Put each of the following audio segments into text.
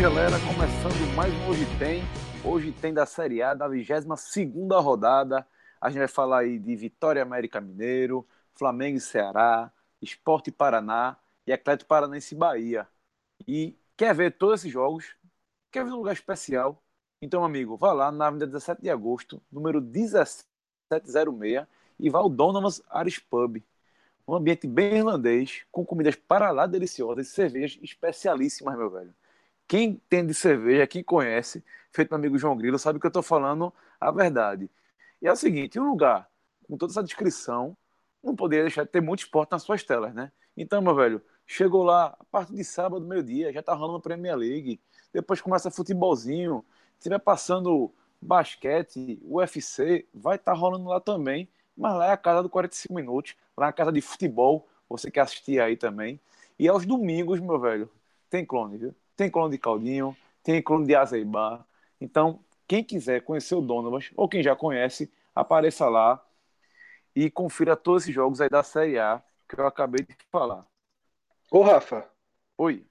Galera. Começando mais um Hoje Tem. Hoje tem da Série A, da 22 rodada. A gente vai falar aí de Vitória América Mineiro, Flamengo e Ceará, Esporte Paraná e Atlético Paranaense Bahia. E quer ver todos esses jogos? Quer ver um lugar especial? Então, amigo, vá lá na Avenida 17 de Agosto, número 1706, e vá ao Donovan's Aris Pub. Um ambiente bem irlandês, com comidas para lá deliciosas e cervejas especialíssimas, meu velho. Quem tem de cerveja, quem conhece, feito meu amigo João Grilo, sabe que eu estou falando a verdade. E é o seguinte, um lugar com toda essa descrição, não poderia deixar de ter muito esporte nas suas telas, né? Então, meu velho, chegou lá, a partir de sábado, meio-dia, já tá rolando a Premier League, depois começa futebolzinho, estiver passando basquete, UFC, vai estar tá rolando lá também, mas lá é a casa do 45 minutos, lá é a casa de futebol, você quer assistir aí também. E aos domingos, meu velho, tem clone, viu? Tem clone de Caldinho, tem clone de Azeibar. Então, quem quiser conhecer o Donovan, ou quem já conhece, apareça lá e confira todos esses jogos aí da Série A que eu acabei de falar. Ô, Rafa. Oi.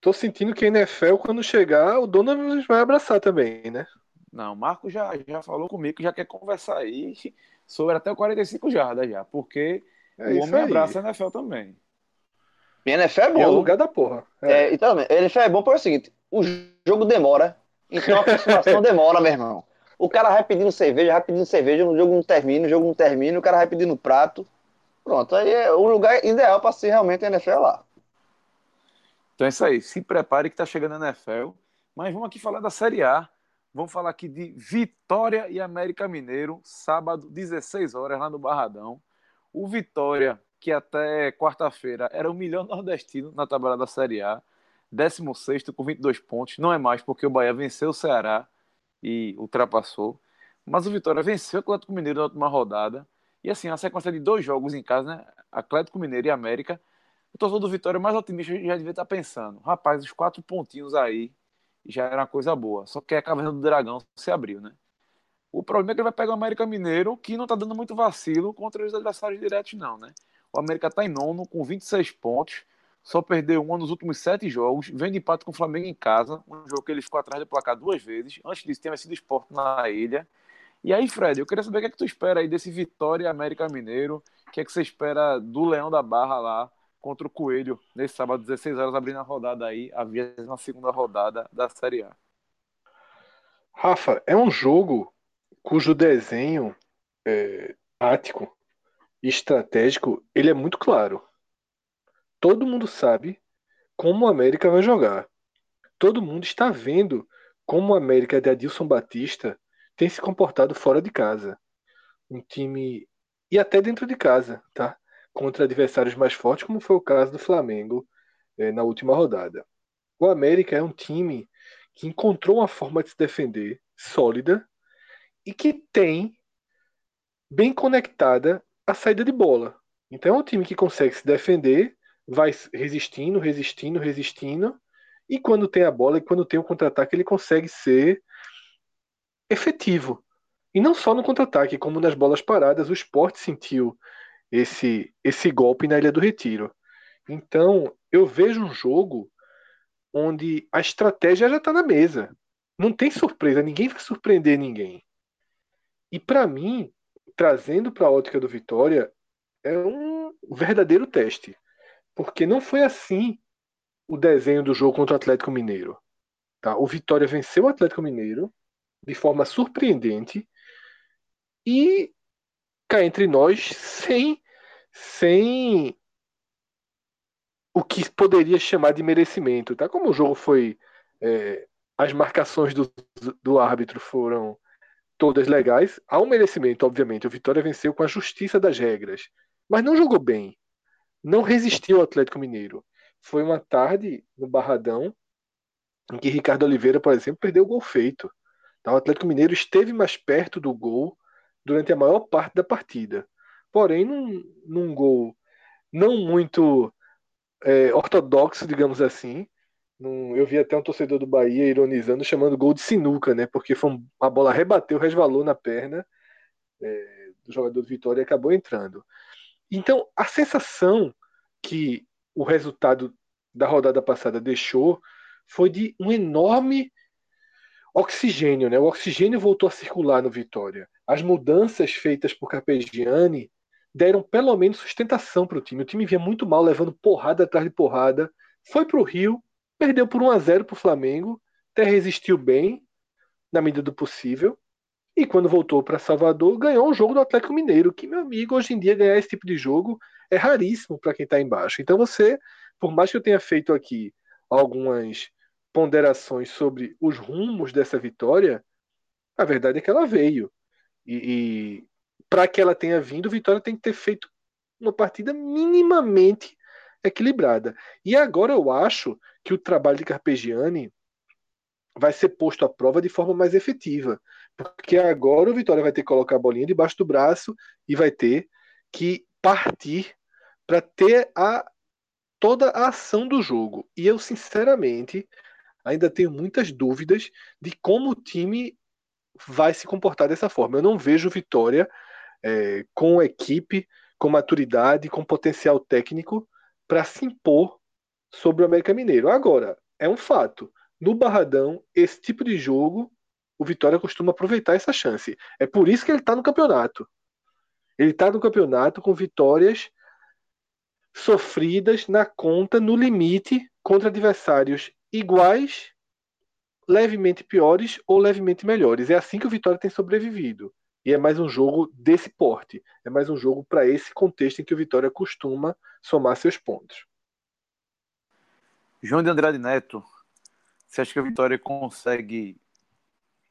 Tô sentindo que a NFL, quando chegar, o Donovan vai abraçar também, né? Não, o Marco já, já falou comigo que já quer conversar aí sobre até o 45 jardas já, porque é o homem aí. abraça a NFL também. E NFL é bom. É o lugar da porra. É. É, então, NFL é bom por o seguinte: o jogo demora, então a aproximação demora, meu irmão. O cara vai pedindo cerveja, vai pedindo cerveja, o jogo não termina, o jogo não termina, o cara vai pedindo prato. Pronto, aí é o lugar ideal para ser realmente a NFL lá. Então é isso aí, se prepare que tá chegando a NFL. Mas vamos aqui falar da Série A. Vamos falar aqui de Vitória e América Mineiro, sábado, 16 horas, lá no Barradão. O Vitória que até quarta-feira era o melhor nordestino na tabela da Série A, 16 com 22 pontos. Não é mais porque o Bahia venceu o Ceará e ultrapassou. Mas o Vitória venceu o Atlético Mineiro na última rodada. E assim, a sequência de dois jogos em casa, né? Atlético Mineiro e América. O torcedor do Vitória mais otimista já devia estar pensando: rapaz, os quatro pontinhos aí já era uma coisa boa. Só que a caverna do Dragão se abriu, né? O problema é que ele vai pegar o América Mineiro, que não está dando muito vacilo contra os adversários diretos, não, né? O América está em nono, com 26 pontos. Só perdeu um nos últimos sete jogos. Vem de empate com o Flamengo em casa. Um jogo que ele ficou atrás do placar duas vezes. Antes disso, tinha sido esporte na ilha. E aí, Fred, eu queria saber o que é que tu espera aí desse Vitória América Mineiro. O que é que você espera do Leão da Barra lá contra o Coelho nesse sábado, 16 horas, abrindo a rodada aí, a na segunda rodada da Série A. Rafa, é um jogo cujo desenho é, tático estratégico, ele é muito claro. Todo mundo sabe como o América vai jogar. Todo mundo está vendo como o América de Adilson Batista tem se comportado fora de casa. Um time e até dentro de casa, tá? Contra adversários mais fortes, como foi o caso do Flamengo é, na última rodada. O América é um time que encontrou uma forma de se defender sólida e que tem bem conectada a saída de bola. Então é um time que consegue se defender, vai resistindo, resistindo, resistindo, e quando tem a bola e quando tem o contra-ataque, ele consegue ser efetivo. E não só no contra-ataque, como nas bolas paradas, o esporte sentiu esse, esse golpe na Ilha do Retiro. Então, eu vejo um jogo onde a estratégia já está na mesa. Não tem surpresa, ninguém vai surpreender ninguém. E para mim, trazendo para a ótica do Vitória é um verdadeiro teste. Porque não foi assim o desenho do jogo contra o Atlético Mineiro. Tá? O Vitória venceu o Atlético Mineiro de forma surpreendente e cá entre nós sem sem o que poderia chamar de merecimento, tá? Como o jogo foi é, as marcações do, do árbitro foram todas legais. Há um merecimento, obviamente. O Vitória venceu com a justiça das regras, mas não jogou bem. Não resistiu ao Atlético Mineiro. Foi uma tarde no Barradão em que Ricardo Oliveira, por exemplo, perdeu o gol feito. Tá? O Atlético Mineiro esteve mais perto do gol durante a maior parte da partida. Porém, num, num gol não muito é, ortodoxo, digamos assim, eu vi até um torcedor do Bahia ironizando, chamando gol de sinuca, né? Porque foi uma bola rebateu, resvalou na perna é, do jogador do Vitória e acabou entrando. Então, a sensação que o resultado da rodada passada deixou foi de um enorme oxigênio, né? O oxigênio voltou a circular no Vitória. As mudanças feitas por Carpegiani deram pelo menos sustentação para o time. O time vinha muito mal, levando porrada atrás de porrada. Foi para o Rio, perdeu por 1 a 0 para o Flamengo, até resistiu bem, na medida do possível. E quando voltou para Salvador, ganhou um jogo do Atlético Mineiro, que, meu amigo, hoje em dia ganhar esse tipo de jogo é raríssimo para quem está embaixo. Então você, por mais que eu tenha feito aqui algumas ponderações sobre os rumos dessa vitória, a verdade é que ela veio. E, e para que ela tenha vindo, Vitória tem que ter feito uma partida minimamente equilibrada. E agora eu acho que o trabalho de Carpegiani vai ser posto à prova de forma mais efetiva. Porque agora o Vitória vai ter que colocar a bolinha debaixo do braço e vai ter que partir para ter a toda a ação do jogo. E eu, sinceramente, ainda tenho muitas dúvidas de como o time vai se comportar dessa forma. Eu não vejo Vitória é, com equipe, com maturidade, com potencial técnico para se impor sobre o América Mineiro. Agora, é um fato. No Barradão, esse tipo de jogo, o Vitória costuma aproveitar essa chance. É por isso que ele está no campeonato. Ele está no campeonato com vitórias sofridas na conta, no limite, contra adversários iguais, levemente piores ou levemente melhores. É assim que o Vitória tem sobrevivido. E é mais um jogo desse porte. É mais um jogo para esse contexto em que o Vitória costuma somar seus pontos. João de Andrade Neto, você acha que a Vitória consegue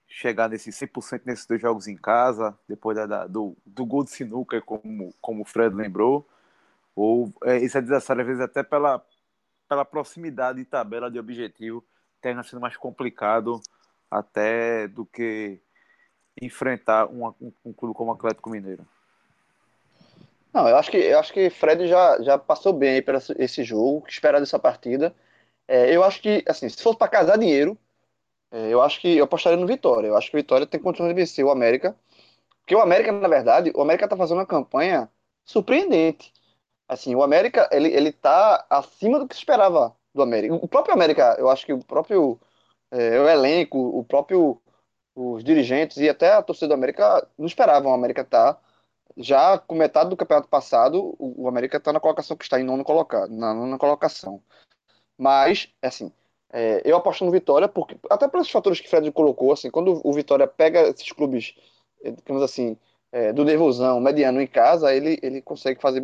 chegar nesse 100% nesses dois jogos em casa, depois da, do, do gol de sinuca, como, como o Fred lembrou? Ou é, esse adversário, às vezes, até pela, pela proximidade de tabela de objetivo, termina sendo mais complicado até do que enfrentar um, um, um clube como o Atlético Mineiro? Não, eu acho que eu acho que Fred já, já passou bem para esse jogo, que esperar dessa partida. É, eu acho que, assim, se fosse para casar dinheiro, é, eu acho que eu apostaria no Vitória. Eu acho que o Vitória tem condições de vencer o América. Porque o América, na verdade, o América tá fazendo uma campanha surpreendente. Assim, o América, ele, ele tá acima do que se esperava do América. O próprio América, eu acho que o próprio é, o elenco, o próprio os dirigentes e até a torcida do América não esperavam o América estar tá já com metade do campeonato passado, o, América está na colocação que está em nono colocado, na nona colocação. Mas, assim, é, eu aposto no Vitória, porque até pelos fatores que o Fred colocou, assim, quando o Vitória pega esses clubes, é, digamos assim, é, do nervosão, mediano em casa, ele, ele consegue fazer,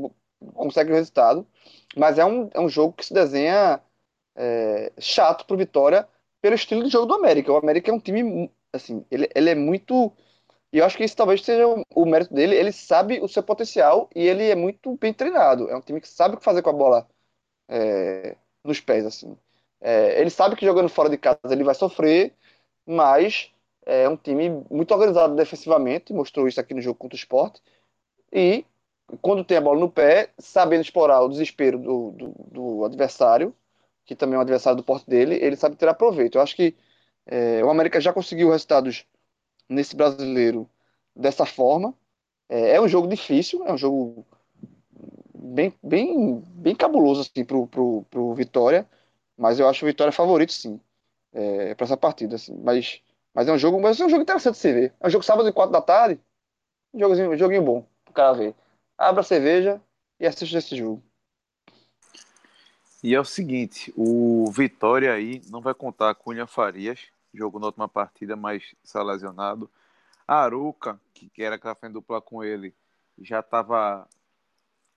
consegue o resultado, mas é um, é um jogo que se desenha é, chato para o Vitória pelo estilo de jogo do América. O América é um time, assim, ele, ele é muito... E eu acho que isso talvez seja o, mérito dele. Ele sabe o seu potencial e ele é muito bem treinado. É um time que sabe o que fazer com a bola é, nos pés, assim. É, ele sabe que jogando fora de casa ele vai sofrer, mas é um time muito organizado defensivamente, mostrou isso aqui no jogo contra o Sport. E quando tem a bola no pé, sabendo explorar o desespero do, do, do adversário, que também é um adversário do porte dele, ele sabe tirar proveito. Eu acho que é, o América já conseguiu resultados nesse brasileiro dessa forma. É, é um jogo difícil, é um jogo bem, bem, bem cabuloso assim, pro, pro, pro Vitória, mas eu acho o Vitória favorito, sim, é, para essa partida. Assim. Mas, mas é um jogo, mas é um jogo interessante de se ver. É um jogo sábado e quatro da tarde, um jogozinho, um joguinho bom pro cara ver. Abra a cerveja e assista esse jogo. E é o seguinte, o Vitória aí não vai contar com William Farias, jogou na última partida, mas está lesionado. A Aruca, que, era café dupla com ele, já estava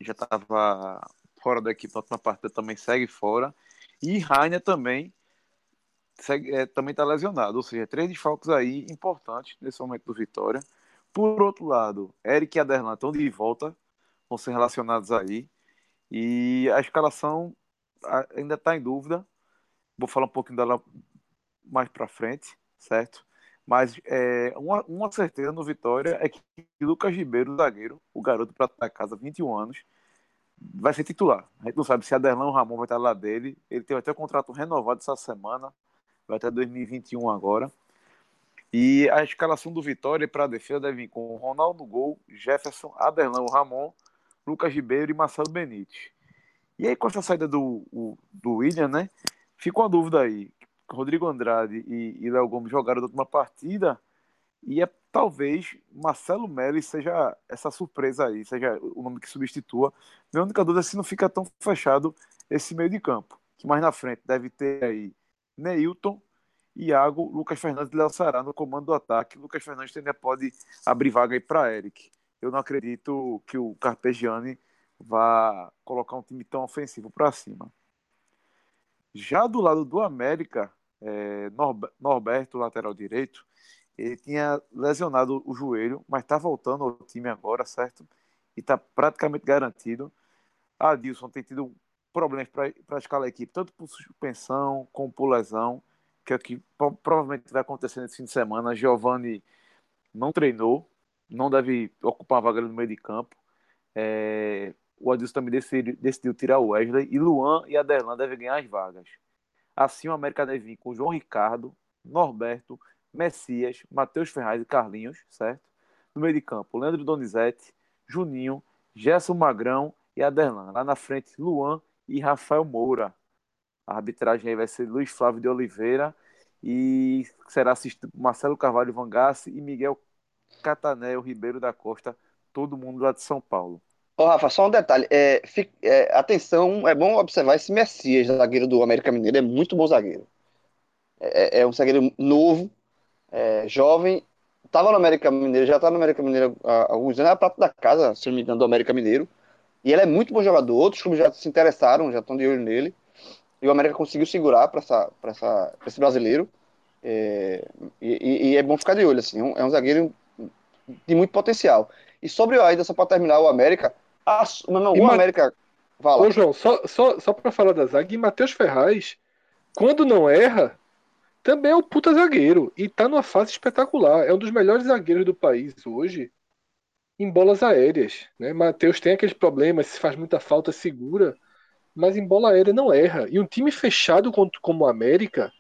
já estava fora da equipe na última partida, também segue fora. E Rainer também segue, é, também está lesionado, ou seja, três desfalques aí importantes nesse momento do Vitória. Por outro lado, Eric e Aderlan estão de volta, vão ser relacionados aí. E a escalação ainda está em dúvida. Vou falar um pouquinho dela mais para frente, certo? Mas é, uma, uma certeza no Vitória é que Lucas Ribeiro, zagueiro, o garoto para a casa, 21 anos, vai ser titular. A gente não sabe se Aderlan ou Ramon vai estar lá dele. Ele teve até o contrato renovado essa semana, vai até 2021 agora. E a escalação do Vitória para a defesa deve vir com Ronaldo Gol, Jefferson, Aderlan, Ramon, Lucas Ribeiro e Marcelo Benítez. E aí, com essa saída do, o, do William, né? Fica uma dúvida aí. Rodrigo Andrade e, e Léo Gomes jogaram da última partida e é talvez Marcelo Melo seja essa surpresa aí, seja o nome que substitua. Minha única dúvida é se não fica tão fechado esse meio de campo. Que mais na frente deve ter aí Neilton, Iago, Lucas Fernandes e Léo Ceará no comando do ataque. Lucas Fernandes ainda pode abrir vaga aí para Eric. Eu não acredito que o Carpegiani vá colocar um time tão ofensivo para cima. Já do lado do América, é, Norberto, lateral direito, ele tinha lesionado o joelho, mas está voltando ao time agora, certo? E está praticamente garantido. Adilson tem tido problemas para escalar a equipe, tanto por suspensão como por lesão, que é o que provavelmente vai acontecer nesse fim de semana. Giovanni não treinou, não deve ocupar a vaga no meio de campo. É, o Adilson também decidiu, decidiu, tirar o Wesley e Luan e Aderlan devem ganhar as vagas. Assim, o América deve vir com João Ricardo, Norberto, Messias, Matheus Ferraz e Carlinhos, certo? No meio de campo, Leandro Donizete, Juninho, Gerson Magrão e Aderlan. Lá na frente, Luan e Rafael Moura. A arbitragem aí vai ser Luiz Flávio de Oliveira e será assistido Marcelo Carvalho Vangassi e Miguel Catanel Ribeiro da Costa, todo mundo lá de São Paulo. Ô, Rafa, só um detalhe. É, é, atenção, é bom observar esse Messias, zagueiro do América Mineiro, é muito bom zagueiro. É, é um zagueiro novo, é, jovem, estava no América Mineiro, já está no América Mineiro há alguns anos, é a prata da casa, se não me engano, do América Mineiro. E ele é muito bom jogador, outros clubes já se interessaram, já estão de olho nele. E o América conseguiu segurar para essa, essa, esse brasileiro. É, e, e, é bom ficar de olho, assim, é um, é zagueiro de muito potencial. E sobre o Aida, só para terminar, o América, a, não, o América. Fala. Ô, João, só, só, só para falar da zaga, e Matheus Ferraz, quando não erra, também é um puta zagueiro e tá numa fase espetacular. É um dos melhores zagueiros do país hoje em bolas aéreas. Né? Matheus tem aqueles problemas, se faz muita falta, segura, mas em bola aérea não erra. E um time fechado como o América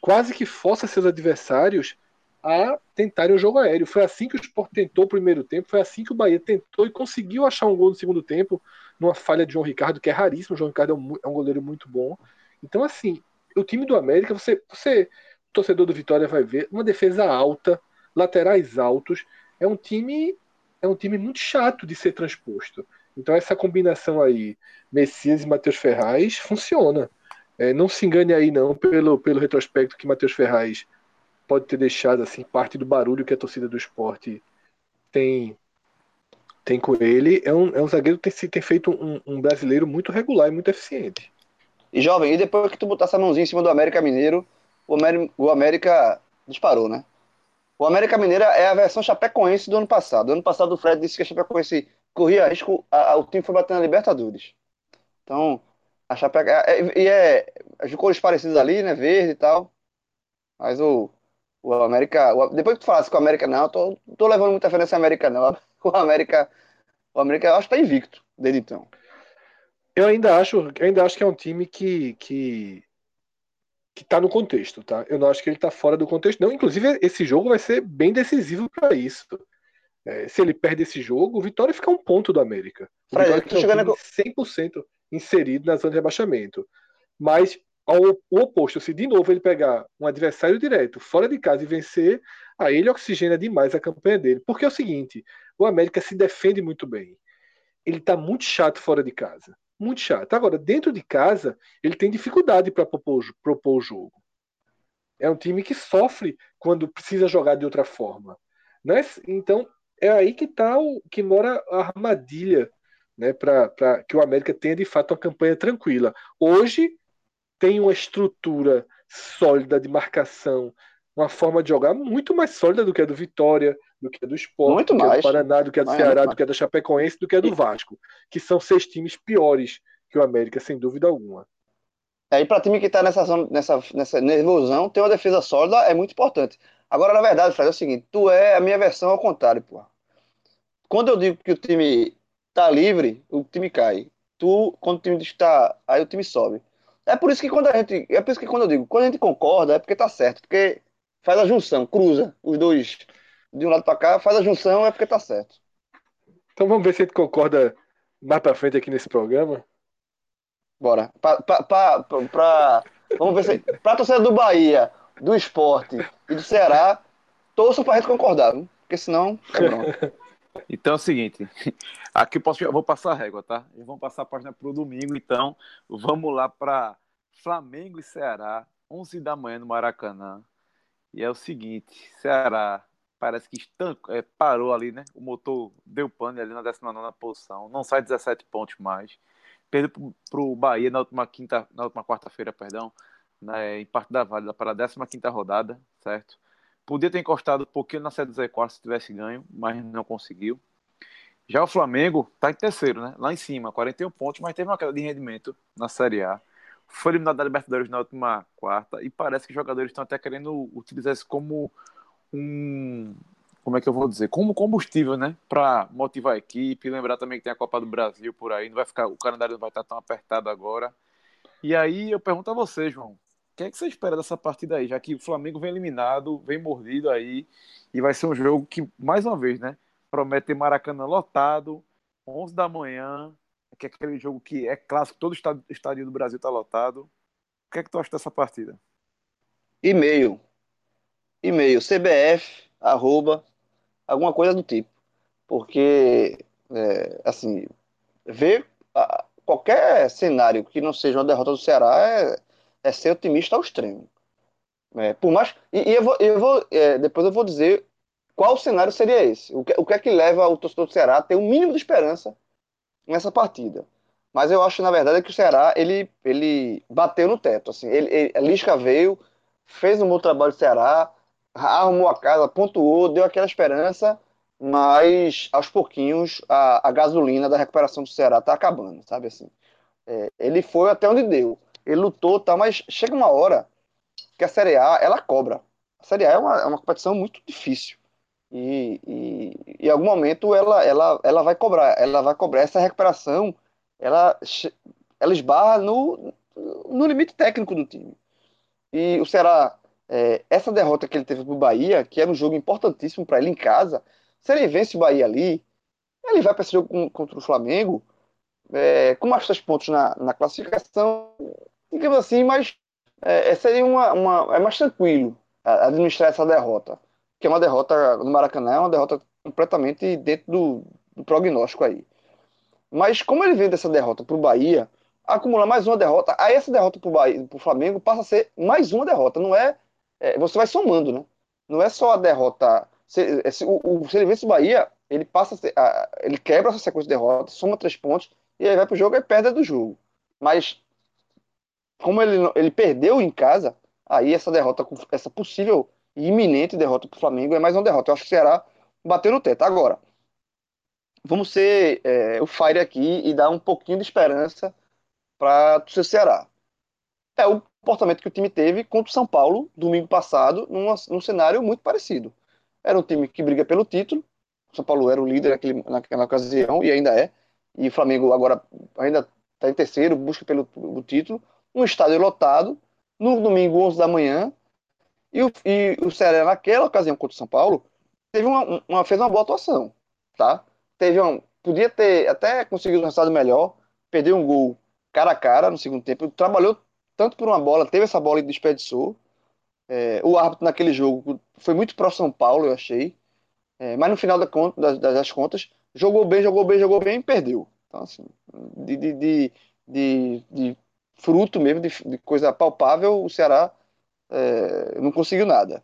quase que força seus adversários a tentarem o jogo aéreo. Foi assim que o Sport tentou o primeiro tempo, foi assim que o Bahia tentou e conseguiu achar um gol no segundo tempo, numa falha de João Ricardo, que é raríssimo. O João Ricardo é um, é um goleiro muito bom. Então, assim, o time do América, você, você, torcedor do Vitória, vai ver uma defesa alta, laterais altos. É um time, é um time muito chato de ser transposto. Então essa combinação aí, Messias e Matheus Ferraz, funciona. É, não se engane aí não pelo, pelo retrospecto que Matheus Ferraz pode ter deixado assim parte do barulho que a torcida do esporte tem tem com ele. É um, é um zagueiro que tem, tem feito um, um brasileiro muito regular e muito eficiente. E jovem, e depois que tu botar essa mãozinha em cima do América Mineiro, o América, o América disparou, né? O América Mineiro é a versão Chapecoense do ano passado. Ano passado o Fred disse que a Chapecoense corria risco, a, a, o time foi bater na Libertadores. Então, a Chapecoense. É, é, e é, as cores parecidas ali, né? Verde e tal. Mas o, o América. O, depois que tu falasse com o América, não, eu tô, tô levando muita fé nesse América, não. O América. O América, eu acho que tá invicto desde então. Eu ainda acho, eu ainda acho que é um time que que que está no contexto, tá? Eu não acho que ele está fora do contexto, não. Inclusive esse jogo vai ser bem decisivo para isso. É, se ele perde esse jogo, o Vitória fica um ponto do América. O Fred, Vitória chegando um 100% inserido na zona de rebaixamento. Mas ao o oposto, se de novo ele pegar um adversário direto fora de casa e vencer, aí ele oxigena demais a campanha dele. Porque é o seguinte, o América se defende muito bem. Ele está muito chato fora de casa muito chato. Agora, dentro de casa, ele tem dificuldade para propor, propor o jogo. É um time que sofre quando precisa jogar de outra forma. Né? Então, é aí que está o que mora a armadilha né, para que o América tenha de fato uma campanha tranquila. Hoje tem uma estrutura sólida de marcação, uma forma de jogar muito mais sólida do que a do Vitória, do que a do Sport, muito do que mais. a do Paraná, do que a do mais, Ceará, do que a da Chapecoense, do que a do Vasco, que são seis times piores que o América, sem dúvida alguma. Aí, para time que está nessa, nessa, nessa nervosão, ter uma defesa sólida é muito importante. Agora, na verdade, Fred, é o seguinte: tu é a minha versão ao contrário, pô. Quando eu digo que o time tá livre, o time cai. Tu, quando o time está, aí o time sobe. É por isso que quando a gente, é por isso que quando eu digo, quando a gente concorda, é porque tá certo, porque faz a junção, cruza os dois de um lado para cá, faz a junção, é porque tá certo. Então vamos ver se a gente concorda mais para frente aqui nesse programa. Bora. Pra Vamos ver se. Pra torcida do Bahia, do esporte e do Ceará, torçam pra gente concordar, viu? porque senão. É então é o seguinte, aqui eu, posso, eu vou passar a régua, tá? Vamos passar a página para o domingo, então vamos lá para Flamengo e Ceará, 11 da manhã no Maracanã. E é o seguinte, Ceará parece que estancou, é, parou ali, né? O motor deu pane ali na 19 posição, não sai 17 pontos mais. Perdeu para o Bahia na última quinta, na última quarta-feira, perdão, né, em parte da válida para a 15 quinta rodada, certo? Podia ter encostado um pouquinho na série do Z4 se tivesse ganho, mas não conseguiu. Já o Flamengo está em terceiro, né? Lá em cima, 41 pontos, mas teve uma queda de rendimento na Série A. Foi eliminado da Libertadores na última quarta e parece que os jogadores estão até querendo utilizar isso como um. Como é que eu vou dizer? Como combustível, né? Para motivar a equipe. Lembrar também que tem a Copa do Brasil por aí. Não vai ficar, o calendário não vai estar tão apertado agora. E aí eu pergunto a você, João que é que você espera dessa partida aí? Já que o Flamengo vem eliminado, vem mordido aí, e vai ser um jogo que, mais uma vez, né? Promete ter Maracanã lotado, 11 da manhã, que é aquele jogo que é clássico, todo o estádio do Brasil está lotado. O que é que tu acha dessa partida? E-mail. E-mail, CBF, arroba, alguma coisa do tipo. Porque, é, assim, ver qualquer cenário que não seja uma derrota do Ceará é é ser otimista ao extremo. É, por mais e, e eu vou, eu vou é, depois eu vou dizer qual cenário seria esse. O que, o que é que leva o torcedor do Ceará a ter um mínimo de esperança nessa partida? Mas eu acho na verdade que o Ceará ele, ele bateu no teto. Assim, ele, ele, a Lisca veio, fez um bom trabalho do Ceará, arrumou a casa, pontuou, deu aquela esperança, mas aos pouquinhos a, a gasolina da recuperação do Ceará está acabando, sabe assim. É, ele foi até onde deu ele lutou, tá, mas chega uma hora que a Série A ela cobra. A Série A é uma, é uma competição muito difícil. E, e, em algum momento ela, ela, ela vai cobrar, ela vai cobrar essa recuperação, ela, ela esbarra no, no limite técnico do time. E o Ceará, é, essa derrota que ele teve para o Bahia, que era um jogo importantíssimo para ele em casa, se ele vence o Bahia ali, ele vai para esse jogo contra o Flamengo é, com três pontos na, na classificação, digamos assim, mas é, é, seria uma, uma, é mais tranquilo administrar essa derrota, que é uma derrota no Maracanã, é uma derrota completamente dentro do, do prognóstico aí. Mas como ele vem dessa derrota para o Bahia, acumula mais uma derrota, aí essa derrota para o Flamengo passa a ser mais uma derrota, não é, é, Você vai somando, né? Não é só a derrota. Se, se, o, o, se ele vence o Bahia, ele passa a, ele quebra essa sequência de derrotas, soma três pontos e aí vai pro jogo e perde do jogo. Mas como ele, ele perdeu em casa, aí essa derrota, essa possível e iminente derrota para o Flamengo é mais uma derrota. Eu acho que o Ceará bateu no teto. Agora, vamos ser é, o Fire aqui e dar um pouquinho de esperança para o Ceará. É o comportamento que o time teve contra o São Paulo domingo passado, num cenário muito parecido. Era um time que briga pelo título. O São Paulo era o líder naquele, naquela ocasião e ainda é. E o Flamengo agora ainda está em terceiro, busca pelo título um estádio lotado, no domingo, 11 da manhã, e o, e o Ceará, naquela ocasião contra o São Paulo, teve uma, uma, fez uma boa atuação, tá? Teve um, podia ter até conseguido um resultado melhor, perdeu um gol cara a cara no segundo tempo, trabalhou tanto por uma bola, teve essa bola e desperdiçou. É, o árbitro naquele jogo foi muito pró São Paulo, eu achei. É, mas no final da conta, das, das, contas, jogou bem, jogou bem, jogou bem e perdeu. Então, assim, de, de, de, de, de fruto mesmo de, de coisa palpável, o Ceará é, não conseguiu nada.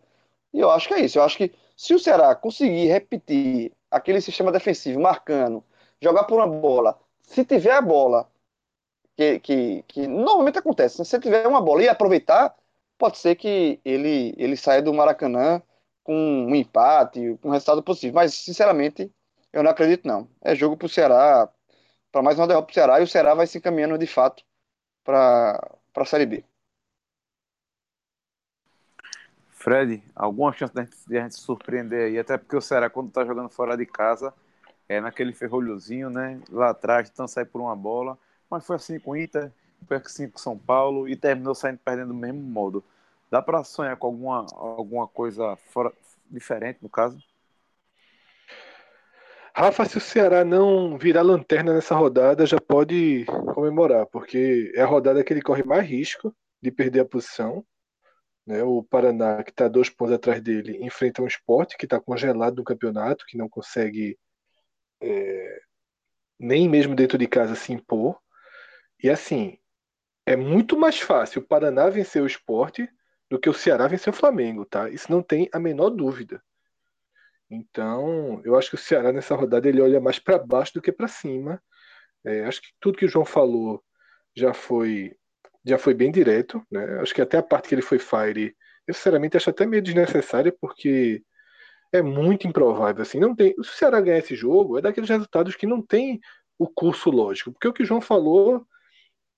E eu acho que é isso. Eu acho que se o Ceará conseguir repetir aquele sistema defensivo, marcando, jogar por uma bola, se tiver a bola, que, que, que normalmente acontece, né? se tiver uma bola e aproveitar, pode ser que ele, ele saia do Maracanã com um empate, com um resultado positivo. Mas, sinceramente, eu não acredito, não. É jogo para o Ceará, para mais uma derrota para o Ceará, e o Ceará vai se encaminhando de fato para a Série B. Fred, alguma chance de a, gente, de a gente surpreender aí? Até porque o Ceará, quando está jogando fora de casa, é naquele ferrolhozinho, né? Lá atrás, então sai por uma bola. Mas foi assim com o Inter, foi assim com São Paulo e terminou saindo perdendo do mesmo modo. Dá para sonhar com alguma, alguma coisa fora, diferente, no caso? Rafa, se o Ceará não virar lanterna nessa rodada, já pode comemorar, porque é a rodada que ele corre mais risco de perder a posição. Né? O Paraná, que está dois pontos atrás dele, enfrenta um esporte que está congelado no campeonato, que não consegue é, nem mesmo dentro de casa se impor. E assim, é muito mais fácil o Paraná vencer o esporte do que o Ceará vencer o Flamengo, tá? Isso não tem a menor dúvida. Então, eu acho que o Ceará nessa rodada ele olha mais para baixo do que para cima. É, acho que tudo que o João falou já foi já foi bem direto, né? Acho que até a parte que ele foi fire, eu sinceramente acho até meio desnecessária porque é muito improvável assim. Não tem, se o Ceará ganhar esse jogo, é daqueles resultados que não tem o curso lógico, porque o que o João falou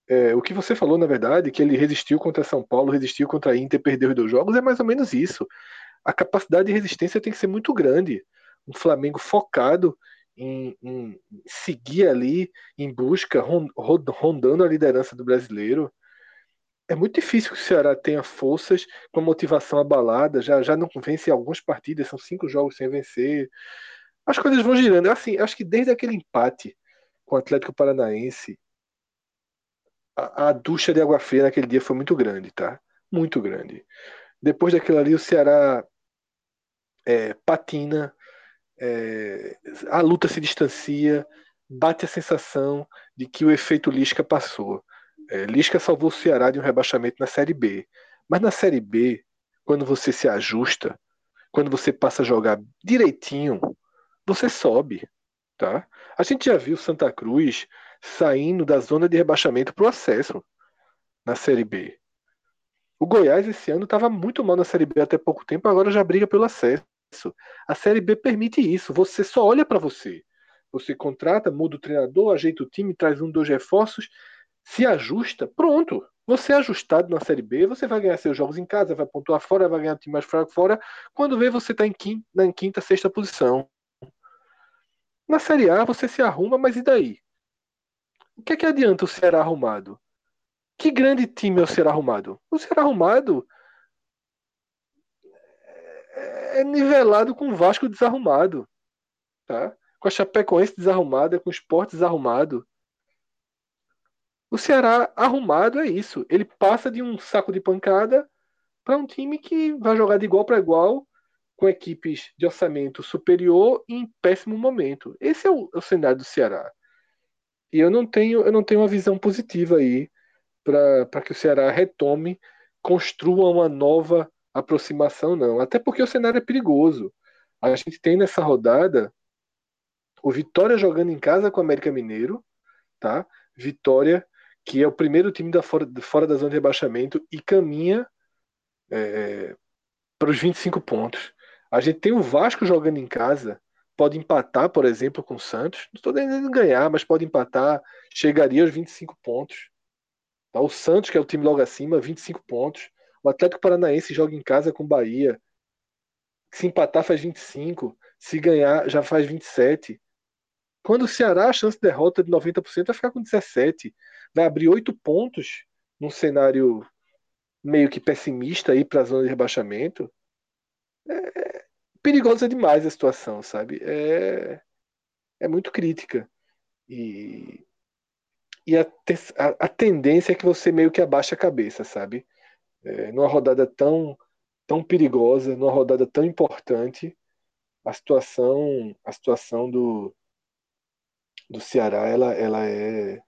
é, o que você falou, na verdade, que ele resistiu contra São Paulo, resistiu contra a Inter, perdeu os dois jogos, é mais ou menos isso. A capacidade de resistência tem que ser muito grande. Um Flamengo focado em, em seguir ali, em busca, rondando a liderança do brasileiro. É muito difícil que o Ceará tenha forças com a motivação abalada, já, já não vence algumas partidas, são cinco jogos sem vencer. As coisas vão girando. Assim, acho que desde aquele empate com o Atlético Paranaense, a, a ducha de água fria naquele dia foi muito grande, tá? Muito grande. Depois daquilo ali, o Ceará é, patina, é, a luta se distancia, bate a sensação de que o efeito Lisca passou. É, Lisca salvou o Ceará de um rebaixamento na Série B. Mas na Série B, quando você se ajusta, quando você passa a jogar direitinho, você sobe. Tá? A gente já viu Santa Cruz saindo da zona de rebaixamento para o acesso na Série B. O Goiás esse ano estava muito mal na Série B até pouco tempo, agora já briga pelo acesso. A Série B permite isso. Você só olha para você. Você contrata, muda o treinador, ajeita o time, traz um, dois reforços, se ajusta, pronto. Você é ajustado na Série B, você vai ganhar seus jogos em casa, vai pontuar fora, vai ganhar um time mais fraco fora. Quando vê, você está em quinta, na quinta, sexta posição. Na Série A, você se arruma, mas e daí? O que, é que adianta o Ceará arrumado? Que grande time é o Ceará arrumado? O Ceará arrumado é nivelado com o Vasco desarrumado. Tá? Com a Chapecoense desarrumada, com o Sport desarrumado. O Ceará arrumado é isso. Ele passa de um saco de pancada para um time que vai jogar de igual para igual com equipes de orçamento superior e em péssimo momento. Esse é o, é o cenário do Ceará. E eu não tenho, eu não tenho uma visão positiva aí para que o Ceará retome, construa uma nova aproximação, não. Até porque o cenário é perigoso. A gente tem nessa rodada o Vitória jogando em casa com o América Mineiro, tá? Vitória, que é o primeiro time da fora, fora da zona de rebaixamento e caminha é, para os 25 pontos. A gente tem o Vasco jogando em casa, pode empatar, por exemplo, com o Santos. Não estou dizendo ganhar, mas pode empatar, chegaria aos 25 pontos. Tá? O Santos, que é o time logo acima, 25 pontos. O Atlético Paranaense joga em casa com Bahia. Se empatar, faz 25. Se ganhar, já faz 27. Quando o Ceará, a chance de derrota de 90% vai ficar com 17. Vai abrir 8 pontos num cenário meio que pessimista aí para a zona de rebaixamento. É, perigosa demais a situação, sabe? É, é muito crítica. E, e a, a, a tendência é que você meio que abaixa a cabeça, sabe? É, numa rodada tão, tão perigosa, numa rodada tão importante, a situação, a situação do, do Ceará, ela, ela é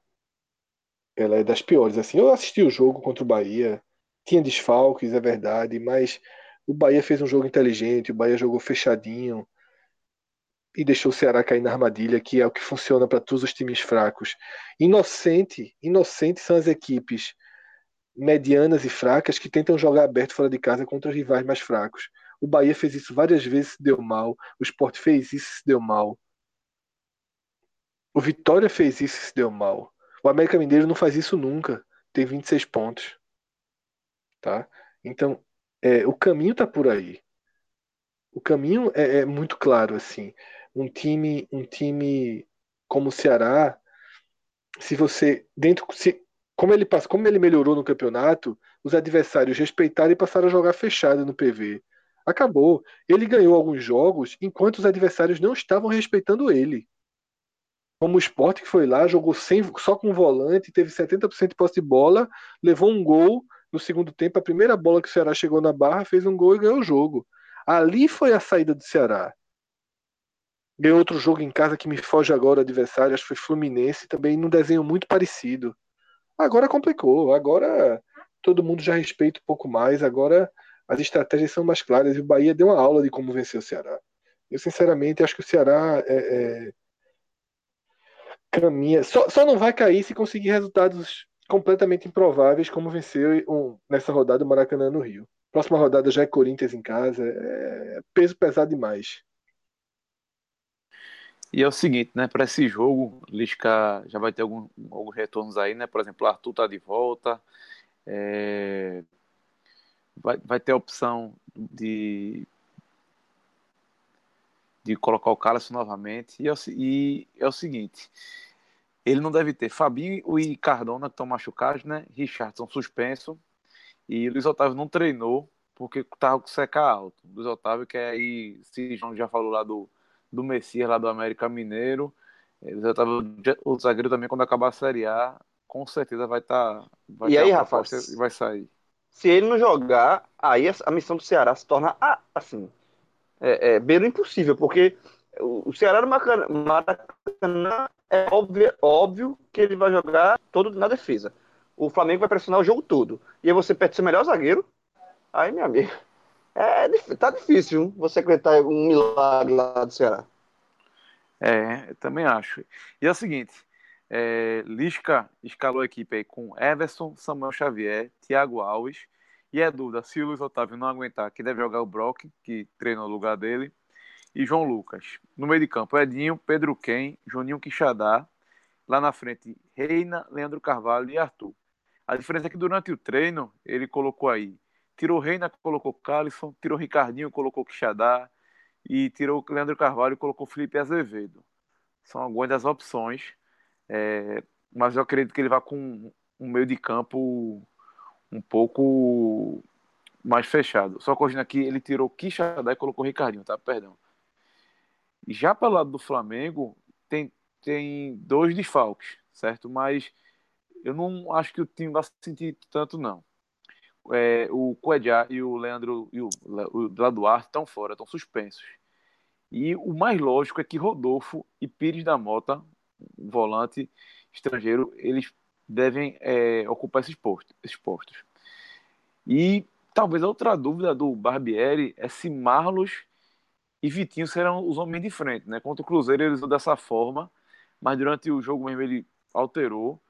ela é das piores. Assim, eu assisti o jogo contra o Bahia, tinha desfalques, é verdade, mas o Bahia fez um jogo inteligente, o Bahia jogou fechadinho e deixou o Ceará cair na armadilha, que é o que funciona para todos os times fracos. Inocente, inocente são as equipes medianas e fracas que tentam jogar aberto fora de casa contra os rivais mais fracos. O Bahia fez isso várias vezes, se deu mal. O Sport fez isso, se deu mal. O Vitória fez isso, se deu mal. O América Mineiro não faz isso nunca. Tem 26 pontos. Tá? Então, é, o caminho está por aí. O caminho é, é, muito claro assim. Um time, um time como o Ceará, se você dentro, se, como ele como ele melhorou no campeonato, os adversários respeitaram e passaram a jogar fechado no PV. Acabou. Ele ganhou alguns jogos enquanto os adversários não estavam respeitando ele. Como o Sport que foi lá, jogou sem, só com volante, teve 70% de posse de bola, levou um gol no segundo tempo, a primeira bola que o Ceará chegou na barra, fez um gol e ganhou o jogo. Ali foi a saída do Ceará. Ganhou outro jogo em casa que me foge agora o adversário, acho que foi Fluminense, também num desenho muito parecido. Agora complicou, agora todo mundo já respeita um pouco mais, agora as estratégias são mais claras e o Bahia deu uma aula de como vencer o Ceará. Eu, sinceramente, acho que o Ceará é, é, caminha. Só, só não vai cair se conseguir resultados completamente improváveis, como vencer um, nessa rodada o Maracanã no Rio. Próxima rodada já é Corinthians em casa. É peso pesado demais. E é o seguinte, né? Para esse jogo, Lisca já vai ter algum, alguns retornos aí, né? Por exemplo, Arthur tá de volta. É... Vai, vai ter a opção de de colocar o Carlos novamente. E é, o, e é o seguinte: ele não deve ter Fabinho e Cardona que estão machucados, né? Richardson suspenso. E Luiz Otávio não treinou porque estava com seca alto. Luiz Otávio, que aí, se João já falou lá do, do Messias, lá do América Mineiro. É, Luiz Otávio, o zagueiro também, quando acabar a Série A, com certeza vai estar. Tá, vai e aí, Rafa? E vai sair. Se ele não jogar, aí a missão do Ceará se torna assim é, é beira impossível, porque o Ceará no Maracanã é óbvio, óbvio que ele vai jogar todo na defesa. O Flamengo vai pressionar o jogo todo. E aí você perde seu melhor zagueiro. Aí, meu amigo, é, tá difícil você acreditar um milagre lá do Ceará. É, eu também acho. E é o seguinte, é, Lisca escalou a equipe aí com Everson, Samuel Xavier, Thiago Alves, e é dúvida se o Luiz Otávio não aguentar, que deve jogar o Brock, que treina no lugar dele, e João Lucas. No meio de campo, Edinho, Pedro Ken, Juninho Quixadá. Lá na frente, Reina, Leandro Carvalho e Arthur. A diferença é que durante o treino, ele colocou aí. Tirou Reina, colocou Calisson, tirou Ricardinho, colocou Quixadá. E tirou Leandro Carvalho colocou Felipe Azevedo. São algumas das opções. É, mas eu acredito que ele vai com um meio de campo um pouco mais fechado. Só corrigindo aqui, ele tirou Quixadá e colocou Ricardinho, tá? Perdão. Já pelo lado do Flamengo, tem, tem dois desfalques, certo? Mas eu não acho que o time vai sentir tanto, não. É, o Coedjá e o Leandro e o, o Duarte estão fora, estão suspensos. E o mais lógico é que Rodolfo e Pires da Mota, volante estrangeiro, eles devem é, ocupar esses postos, esses postos. E talvez a outra dúvida do Barbieri é se Marlos e Vitinho serão os homens de frente. Né? Contra o Cruzeiro ele usou dessa forma, mas durante o jogo mesmo ele alterou.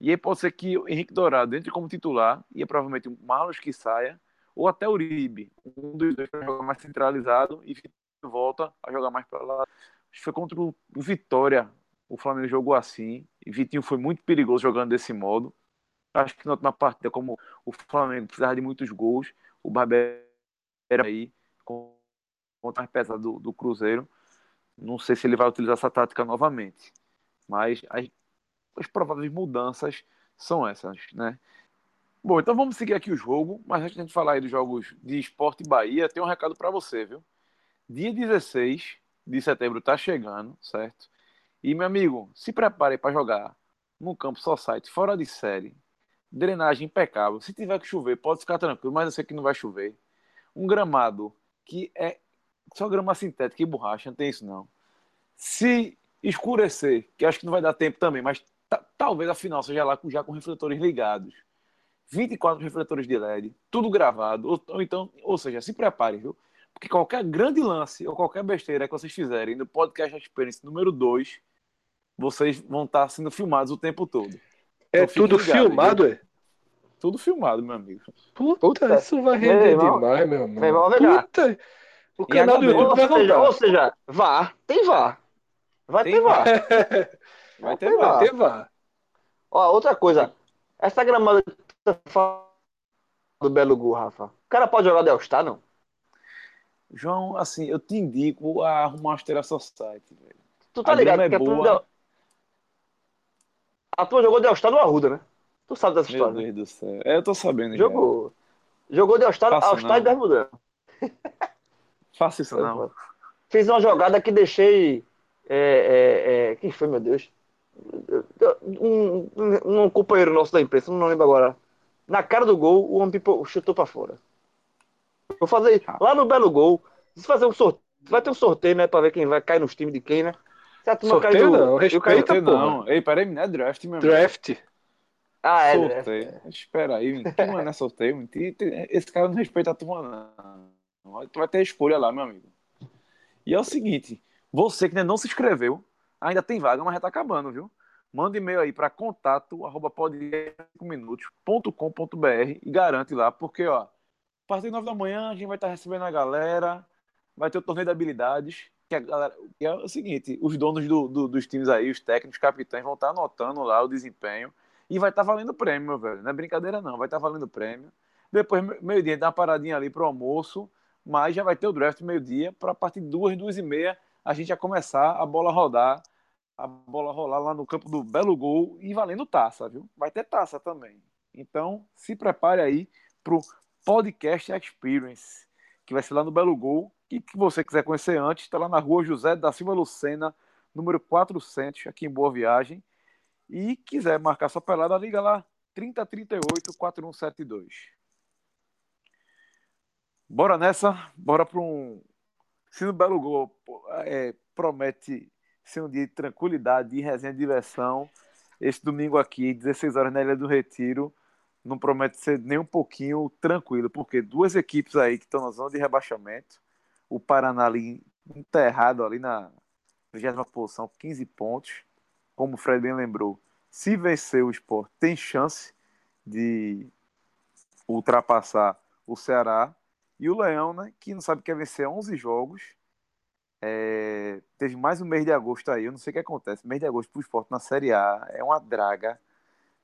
E aí pode ser que o Henrique Dourado entre como titular, e é provavelmente o Marlos que saia, ou até o Uribe, um dos dois para jogar mais centralizado e volta a jogar mais para lá. Acho que foi contra o Vitória o Flamengo jogou assim, e Vitinho foi muito perigoso jogando desse modo. Acho que na última partida, como o Flamengo precisava de muitos gols, o Barbeiro aí, contra mais pesado do, do Cruzeiro. Não sei se ele vai utilizar essa tática novamente. Mas as, prováveis mudanças são essas, né? Bom, então vamos seguir aqui o jogo, mas antes de a gente falar aí dos jogos de Esporte Bahia, tem um recado para você, viu? Dia 16 de setembro tá chegando, certo? E, meu amigo, se prepare para jogar no campo só site, fora de série, drenagem impecável. Se tiver que chover, pode ficar tranquilo, mas eu sei que não vai chover. Um gramado que é só grama sintética e borracha, não tem isso não. Se escurecer, que acho que não vai dar tempo também, mas talvez a final seja lá já com refletores ligados. 24 refletores de LED, tudo gravado, ou, ou então, ou seja, se prepare, viu? Porque qualquer grande lance ou qualquer besteira que vocês fizerem no podcast Experience número 2, vocês vão estar sendo filmados o tempo todo. É então, tudo ligado, filmado, viu? é? Tudo filmado, meu amigo. Puta, Puta isso vai render meu demais, meu irmão Puta, o canal do YouTube vai voltar. Ou seja, vá, tem vá. Vai tem ter vá. vai ter vá. Vai ter vá. Ó, outra coisa. Essa gramada do Belo Gu, Rafa. O cara pode jogar Del Star, não? João, assim, eu te indico a arrumar uma Astera Society, velho. Tu tá a ligado é que boa. A tua jogou Del Star no Arruda, né? Tu sabe dessa Meu história. Meu Deus do céu. É, eu tô sabendo. Jogou. Já. Jogou Del Star, All Star e Bermudão. Faça isso não. Fiz uma jogada que deixei. É, é, é... Quem foi, meu Deus? Um, um, companheiro nosso da imprensa, não lembro agora. Na cara do gol, o homem pipo- chutou pra fora. Vou fazer lá no Belo Gol. Fazer um sorteio, vai ter um sorteio, né? Pra ver quem vai cair nos times de quem, né? Se a turma Sorteio cair do- não, eu caí- porra. não. Ei, peraí, não é draft, meu amigo. Draft. Ah, é. é. Sorteio. Espera aí, turma não é sorteio. Esse cara não respeita a turma, não. Tu vai ter escolha lá, meu amigo. E é o seguinte: você que ainda não se inscreveu, ainda tem vaga, mas já tá acabando, viu? Manda e-mail aí para contato arroba podcast5minutos.com.br e garante lá, porque ó, a partir das 9 da manhã a gente vai estar recebendo a galera, vai ter o torneio de habilidades, que a galera, que é o seguinte, os donos do- do- dos times aí, os técnicos, capitães, vão estar anotando lá o desempenho e vai estar valendo prêmio, meu velho. Não é brincadeira não, vai estar valendo prêmio. Depois, me- meio-dia, dá uma paradinha ali pro almoço, mas já vai ter o draft meio-dia, para partir de duas, duas e meia, a gente já começar a bola rodar, a bola rolar lá no campo do Belo Gol e valendo taça, viu? Vai ter taça também. Então, se prepare aí pro Podcast Experience, que vai ser lá no Belo Gol. E que você quiser conhecer antes, está lá na rua José da Silva Lucena, número 400, aqui em Boa Viagem. E quiser marcar sua pelada, liga lá, 3038-4172. Bora nessa, bora para um. Se no Belo Gol é, promete ser um dia de tranquilidade, de resenha, de diversão, esse domingo aqui, 16 horas na Ilha do Retiro, não promete ser nem um pouquinho tranquilo, porque duas equipes aí que estão na zona de rebaixamento, o Paraná ali enterrado ali na 20 posição, 15 pontos, como o Fred bem lembrou, se vencer o Sport, tem chance de ultrapassar o Ceará, e o Leão, né, que não sabe que quer vencer 11 jogos, é, teve mais um mês de agosto aí, eu não sei o que acontece, mês de agosto pro Sport na Série A é uma draga,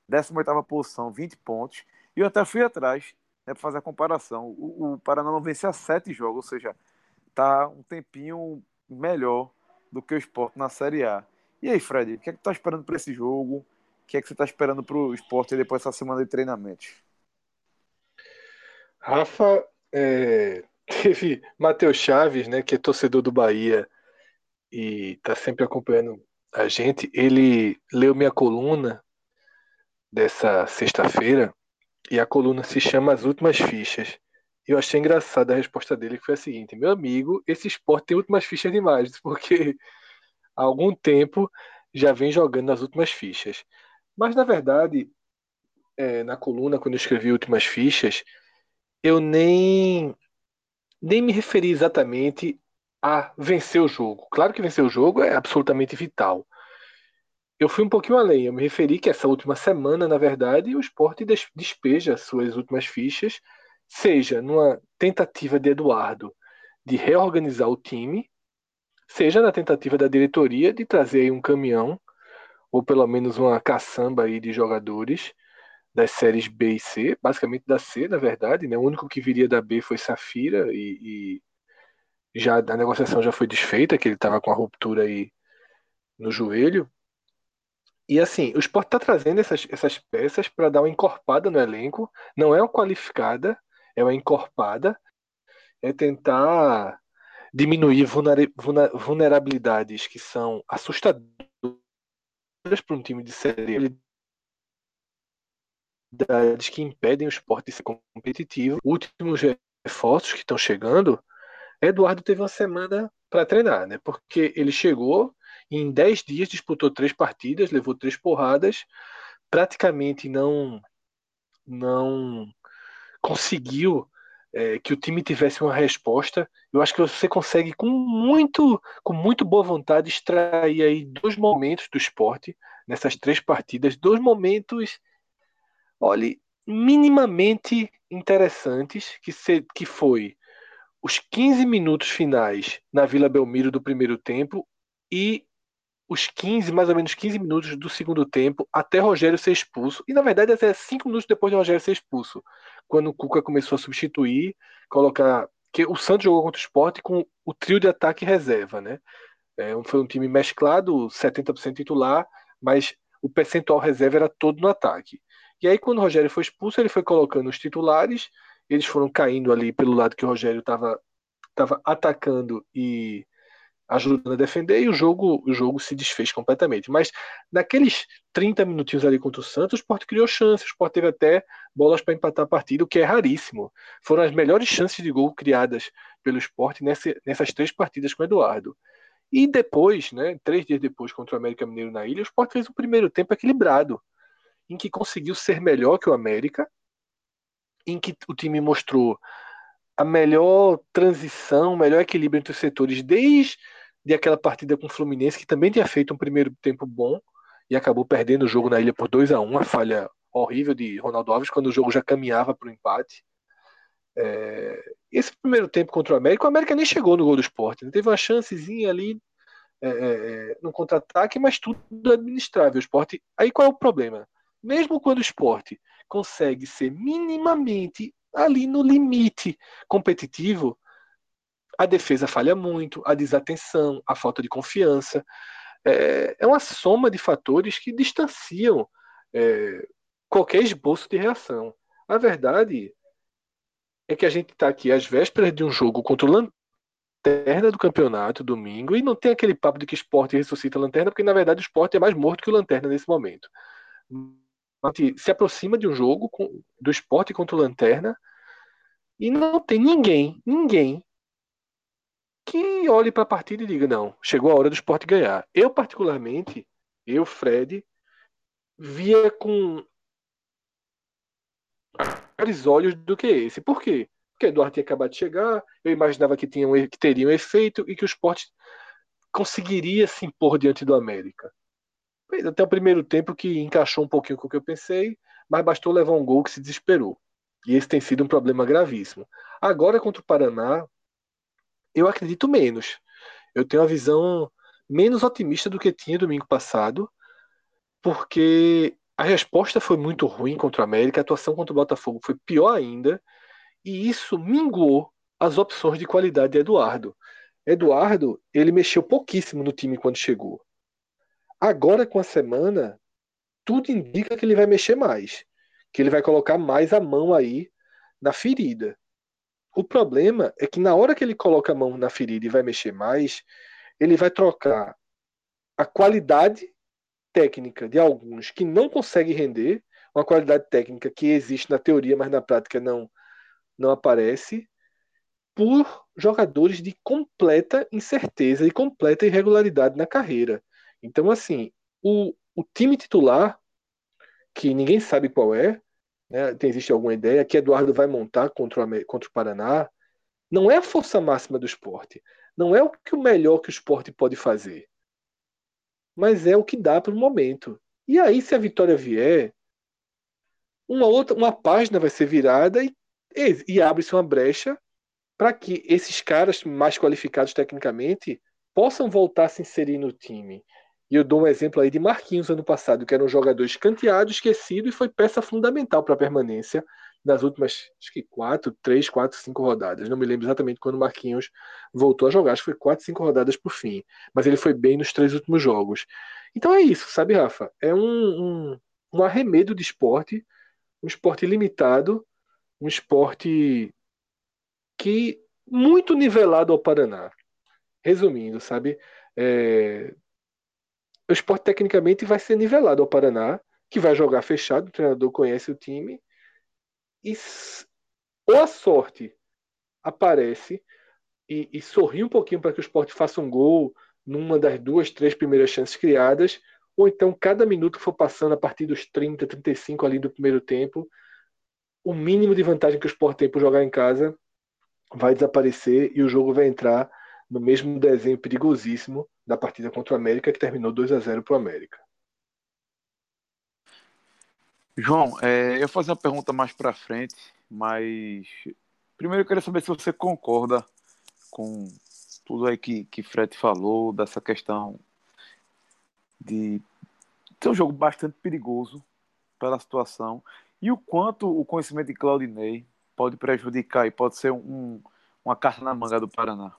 18ª posição, 20 pontos, e eu até fui atrás, né, para fazer a comparação, o, o Paraná não vence há 7 jogos, ou seja, tá um tempinho melhor do que o Sport na Série A. E aí, Fred, o que é que tu tá esperando para esse jogo? O que é que você tá esperando para o Sport depois dessa semana de treinamentos? Rafa, é, teve Matheus Chaves, né, que é torcedor do Bahia e tá sempre acompanhando a gente. Ele leu minha coluna dessa sexta-feira e a coluna se chama As Últimas Fichas. E eu achei engraçada a resposta dele, que foi a seguinte: Meu amigo, esse esporte tem últimas fichas demais, porque há algum tempo já vem jogando nas últimas fichas. Mas, na verdade, é, na coluna, quando eu escrevi Últimas Fichas, eu nem, nem me referi exatamente a vencer o jogo. Claro que vencer o jogo é absolutamente vital. Eu fui um pouquinho além. Eu me referi que essa última semana, na verdade, o esporte des- despeja suas últimas fichas, seja numa tentativa de Eduardo de reorganizar o time, seja na tentativa da diretoria de trazer um caminhão, ou pelo menos uma caçamba aí de jogadores das séries B e C, basicamente da C, na verdade, né? O único que viria da B foi Safira e, e já a negociação já foi desfeita, que ele estava com a ruptura aí no joelho. E assim, o Sport está trazendo essas, essas peças para dar uma encorpada no elenco. Não é uma qualificada, é uma encorpada. É tentar diminuir vulnerabilidades que são assustadoras para um time de série habilidades que impedem o esporte de ser competitivo. Últimos reforços que estão chegando, Eduardo teve uma semana para treinar, né? Porque ele chegou e em 10 dias disputou três partidas, levou três porradas, praticamente não não conseguiu é, que o time tivesse uma resposta. Eu acho que você consegue com muito com muito boa vontade extrair aí dois momentos do esporte nessas três partidas, dois momentos olhe, minimamente interessantes, que, se, que foi os 15 minutos finais na Vila Belmiro do primeiro tempo e os 15, mais ou menos 15 minutos do segundo tempo, até Rogério ser expulso. E na verdade, até 5 minutos depois de Rogério ser expulso, quando o Cuca começou a substituir, colocar. que O Santos jogou contra o esporte com o trio de ataque reserva, né? É, foi um time mesclado, 70% titular, mas o percentual reserva era todo no ataque. E aí, quando o Rogério foi expulso, ele foi colocando os titulares, eles foram caindo ali pelo lado que o Rogério estava atacando e ajudando a defender e o jogo, o jogo se desfez completamente. Mas naqueles 30 minutinhos ali contra o Santos, o Sport criou chances, o Sport teve até bolas para empatar a partida, o que é raríssimo. Foram as melhores chances de gol criadas pelo Sport nessa, nessas três partidas com o Eduardo. E depois, né, três dias depois contra o América Mineiro na ilha, o Sport fez o primeiro tempo equilibrado, em que conseguiu ser melhor que o América, em que o time mostrou a melhor transição, o melhor equilíbrio entre os setores desde aquela partida com o Fluminense, que também tinha feito um primeiro tempo bom e acabou perdendo o jogo na ilha por 2 a 1 uma falha horrível de Ronaldo Alves, quando o jogo já caminhava para o empate. É... Esse primeiro tempo contra o América, o América nem chegou no gol do esporte, né? teve uma chancezinha ali é, é, é, no contra-ataque, mas tudo administrável. O esporte. Aí qual é o problema? Mesmo quando o esporte consegue ser minimamente ali no limite competitivo, a defesa falha muito, a desatenção, a falta de confiança. É, é uma soma de fatores que distanciam é, qualquer esboço de reação. A verdade é que a gente está aqui às vésperas de um jogo contra o Lanterna do campeonato, domingo, e não tem aquele papo de que esporte ressuscita a Lanterna, porque na verdade o esporte é mais morto que o Lanterna nesse momento. Se aproxima de um jogo do esporte contra o Lanterna e não tem ninguém, ninguém que olhe para a partida e diga: não, chegou a hora do esporte ganhar. Eu, particularmente, eu, Fred, via com maiores olhos do que esse. Por quê? Porque Eduardo tinha acabado de chegar, eu imaginava que, tinha um, que teria um efeito e que o esporte conseguiria se impor diante do América. Fez até o primeiro tempo que encaixou um pouquinho com o que eu pensei, mas bastou levar um gol que se desesperou. E esse tem sido um problema gravíssimo. Agora, contra o Paraná, eu acredito menos. Eu tenho uma visão menos otimista do que tinha domingo passado, porque a resposta foi muito ruim contra o América, a atuação contra o Botafogo foi pior ainda, e isso minguou as opções de qualidade de Eduardo. Eduardo, ele mexeu pouquíssimo no time quando chegou. Agora, com a semana, tudo indica que ele vai mexer mais que ele vai colocar mais a mão aí na ferida. O problema é que na hora que ele coloca a mão na ferida e vai mexer mais, ele vai trocar a qualidade técnica de alguns que não conseguem render, uma qualidade técnica que existe na teoria, mas na prática não não aparece, por jogadores de completa incerteza e completa irregularidade na carreira. Então, assim, o, o time titular, que ninguém sabe qual é, né, tem, existe alguma ideia que Eduardo vai montar contra o, contra o Paraná, não é a força máxima do esporte. Não é o que o melhor que o esporte pode fazer. Mas é o que dá para o momento. E aí, se a vitória vier, uma outra, uma página vai ser virada e, e abre-se uma brecha para que esses caras mais qualificados tecnicamente possam voltar a se inserir no time. E eu dou um exemplo aí de Marquinhos ano passado, que era um jogador escanteado, esquecido e foi peça fundamental para a permanência nas últimas, acho que quatro, três, quatro, cinco rodadas. Não me lembro exatamente quando Marquinhos voltou a jogar, acho que foi quatro, cinco rodadas por fim. Mas ele foi bem nos três últimos jogos. Então é isso, sabe, Rafa? É um, um, um arremedo de esporte, um esporte limitado, um esporte que muito nivelado ao Paraná. Resumindo, sabe? É, o esporte tecnicamente vai ser nivelado ao Paraná, que vai jogar fechado, o treinador conhece o time, e ou a sorte aparece e, e sorri um pouquinho para que o esporte faça um gol numa das duas, três primeiras chances criadas, ou então cada minuto que for passando a partir dos 30, 35 ali do primeiro tempo, o mínimo de vantagem que o esporte tem por jogar em casa vai desaparecer e o jogo vai entrar no mesmo desenho perigosíssimo da partida contra o América, que terminou 2 a 0 para o América. João, é, eu vou fazer uma pergunta mais para frente, mas primeiro eu queria saber se você concorda com tudo aí que, que Fred falou, dessa questão de ser um jogo bastante perigoso pela situação e o quanto o conhecimento de Claudinei pode prejudicar e pode ser um, uma carta na manga do Paraná.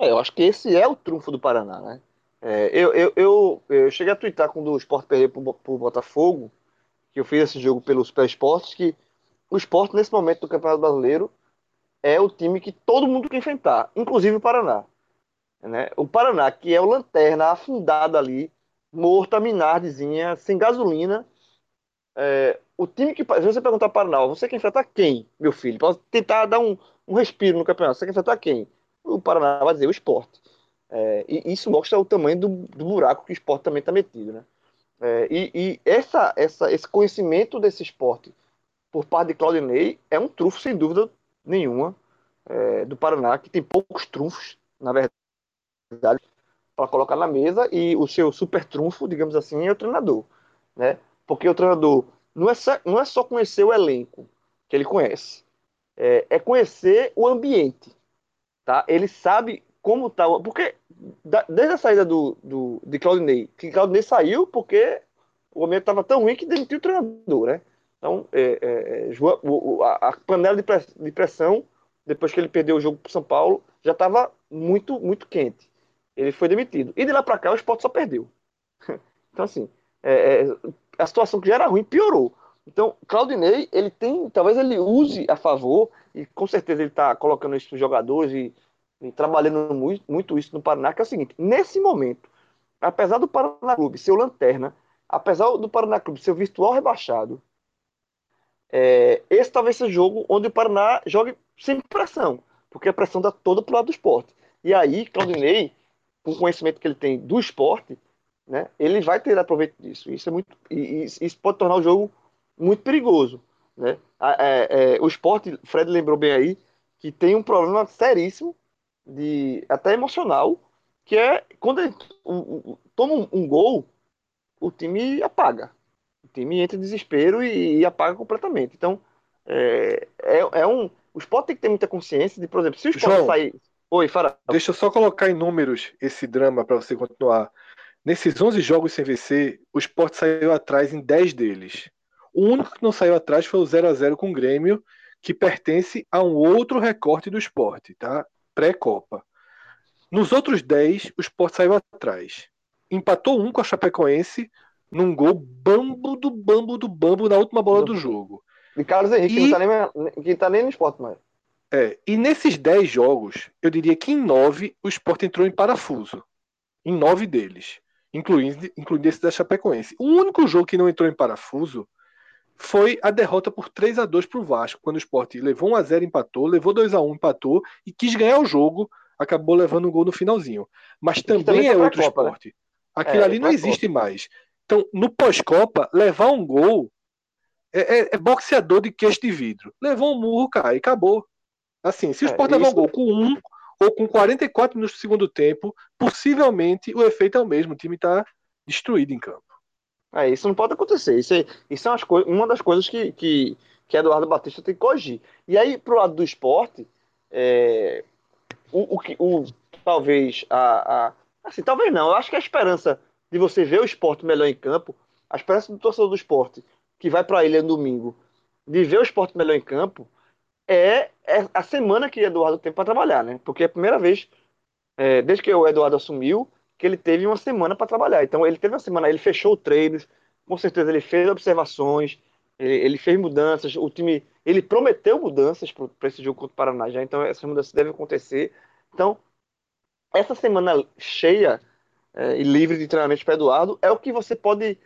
É, eu acho que esse é o trunfo do Paraná, né? É, eu, eu, eu, eu, cheguei a twittar quando o Sport perdeu pro, pro Botafogo, que eu fiz esse jogo pelos Super Esportes, que o Sport, nesse momento do Campeonato Brasileiro, é o time que todo mundo quer enfrentar, inclusive o Paraná. Né? O Paraná, que é o lanterna afundado ali, morto, a minardezinha, sem gasolina. É, o time que. Se você perguntar para o Paraná, você quer enfrentar quem, meu filho? Para tentar dar um, um respiro no campeonato, você quer enfrentar quem? O Paraná vai dizer o esporte. É, e isso mostra o tamanho do, do buraco que o esporte também está metido. Né? É, e, e essa, essa, esse conhecimento desse esporte por parte de Claudinei é um trunfo, sem dúvida nenhuma, é, do Paraná, que tem poucos trunfos, na verdade, para colocar na mesa, e o seu super trunfo, digamos assim, é o treinador. Né? Porque o treinador não é só, não é só conhecer o elenco que ele conhece, é, é conhecer o ambiente. Tá? Ele sabe como tá. Porque desde a saída do, do, de Claudinei, que Claudinei saiu porque o ambiente estava tão ruim que demitiu o treinador, né? Então, é, é, é a, panela de pressão, depois que ele perdeu o jogo para São Paulo, já estava muito, muito quente. Ele foi demitido. E de lá para cá, o esporte só perdeu. Então, assim, é, é, a situação que já era ruim piorou. Então, Claudinei, ele tem, talvez ele use a favor, e com certeza ele está colocando isso nos jogadores e e trabalhando muito, muito isso no Paraná, que é o seguinte: nesse momento, apesar do Paraná Clube ser o lanterna, apesar do Paraná Clube ser o virtual rebaixado, é, esse talvez seja o jogo onde o Paraná jogue sem pressão, porque a pressão dá toda pro lado do esporte. E aí, Claudinei, com o conhecimento que ele tem do esporte, né, ele vai ter aproveito disso. Isso é muito, e, isso pode tornar o jogo muito perigoso. Né? É, é, o esporte, Fred lembrou bem aí, que tem um problema seríssimo de até emocional, que é quando ele um, um, toma um, um, gol, o time apaga. O time entra em desespero e, e apaga completamente. Então, é, é, é, um. O esporte tem que ter muita consciência de, por exemplo, se o esporte João, sair. Oi, Fara. Deixa eu só colocar em números esse drama para você continuar. Nesses 11 jogos sem vencer, o esporte saiu atrás em 10 deles. O único que não saiu atrás foi o 0 a 0 com o Grêmio, que pertence a um outro recorte do esporte, tá? pré-Copa. Nos outros 10, o Sport saiu atrás. Empatou um com a Chapecoense num gol bambo do bambo do bambo na última bola do jogo. E Carlos Henrique, e... que, não tá nem, que tá nem no esporte mais. É, e nesses 10 jogos, eu diria que em 9 o Sport entrou em parafuso. Em 9 deles. Incluindo, incluindo esse da Chapecoense. O único jogo que não entrou em parafuso foi a derrota por 3 a 2 para o Vasco, quando o Sport levou 1 a 0 empatou, levou 2 a 1 empatou e quis ganhar o jogo, acabou levando um gol no finalzinho. Mas também, também é outro Copa, né? esporte. Né? Aquilo é, ali não existe Copa. mais. Então, no pós-Copa, levar um gol é, é, é, boxeador de queixo de vidro. Levou um murro, cai, acabou. Assim, se o é, Sport levar um gol com um ou com 44 minutos do segundo tempo, possivelmente o efeito é o mesmo. O time está destruído em campo. É, isso não pode acontecer. Isso é, isso é uma das coisas que, que, que Eduardo Batista tem que corrigir. E aí, pro lado do esporte, é, o, o, o, talvez a, a, Assim, talvez não. Eu acho que a esperança de você ver o esporte melhor em campo, a esperança do torcedor do esporte que vai para a ilha no domingo, de ver o esporte melhor em campo, é, é a semana que Eduardo tem para trabalhar, né? Porque é a primeira vez, é, desde que o Eduardo assumiu, que ele teve uma semana para trabalhar. Então ele teve uma semana, ele fechou treinos, com certeza ele fez observações, ele, ele fez mudanças, o time, ele prometeu mudanças para esse jogo contra o Paraná já, então essas mudanças devem acontecer. Então, essa semana cheia é, e livre de treinamento para Eduardo é o que você pode.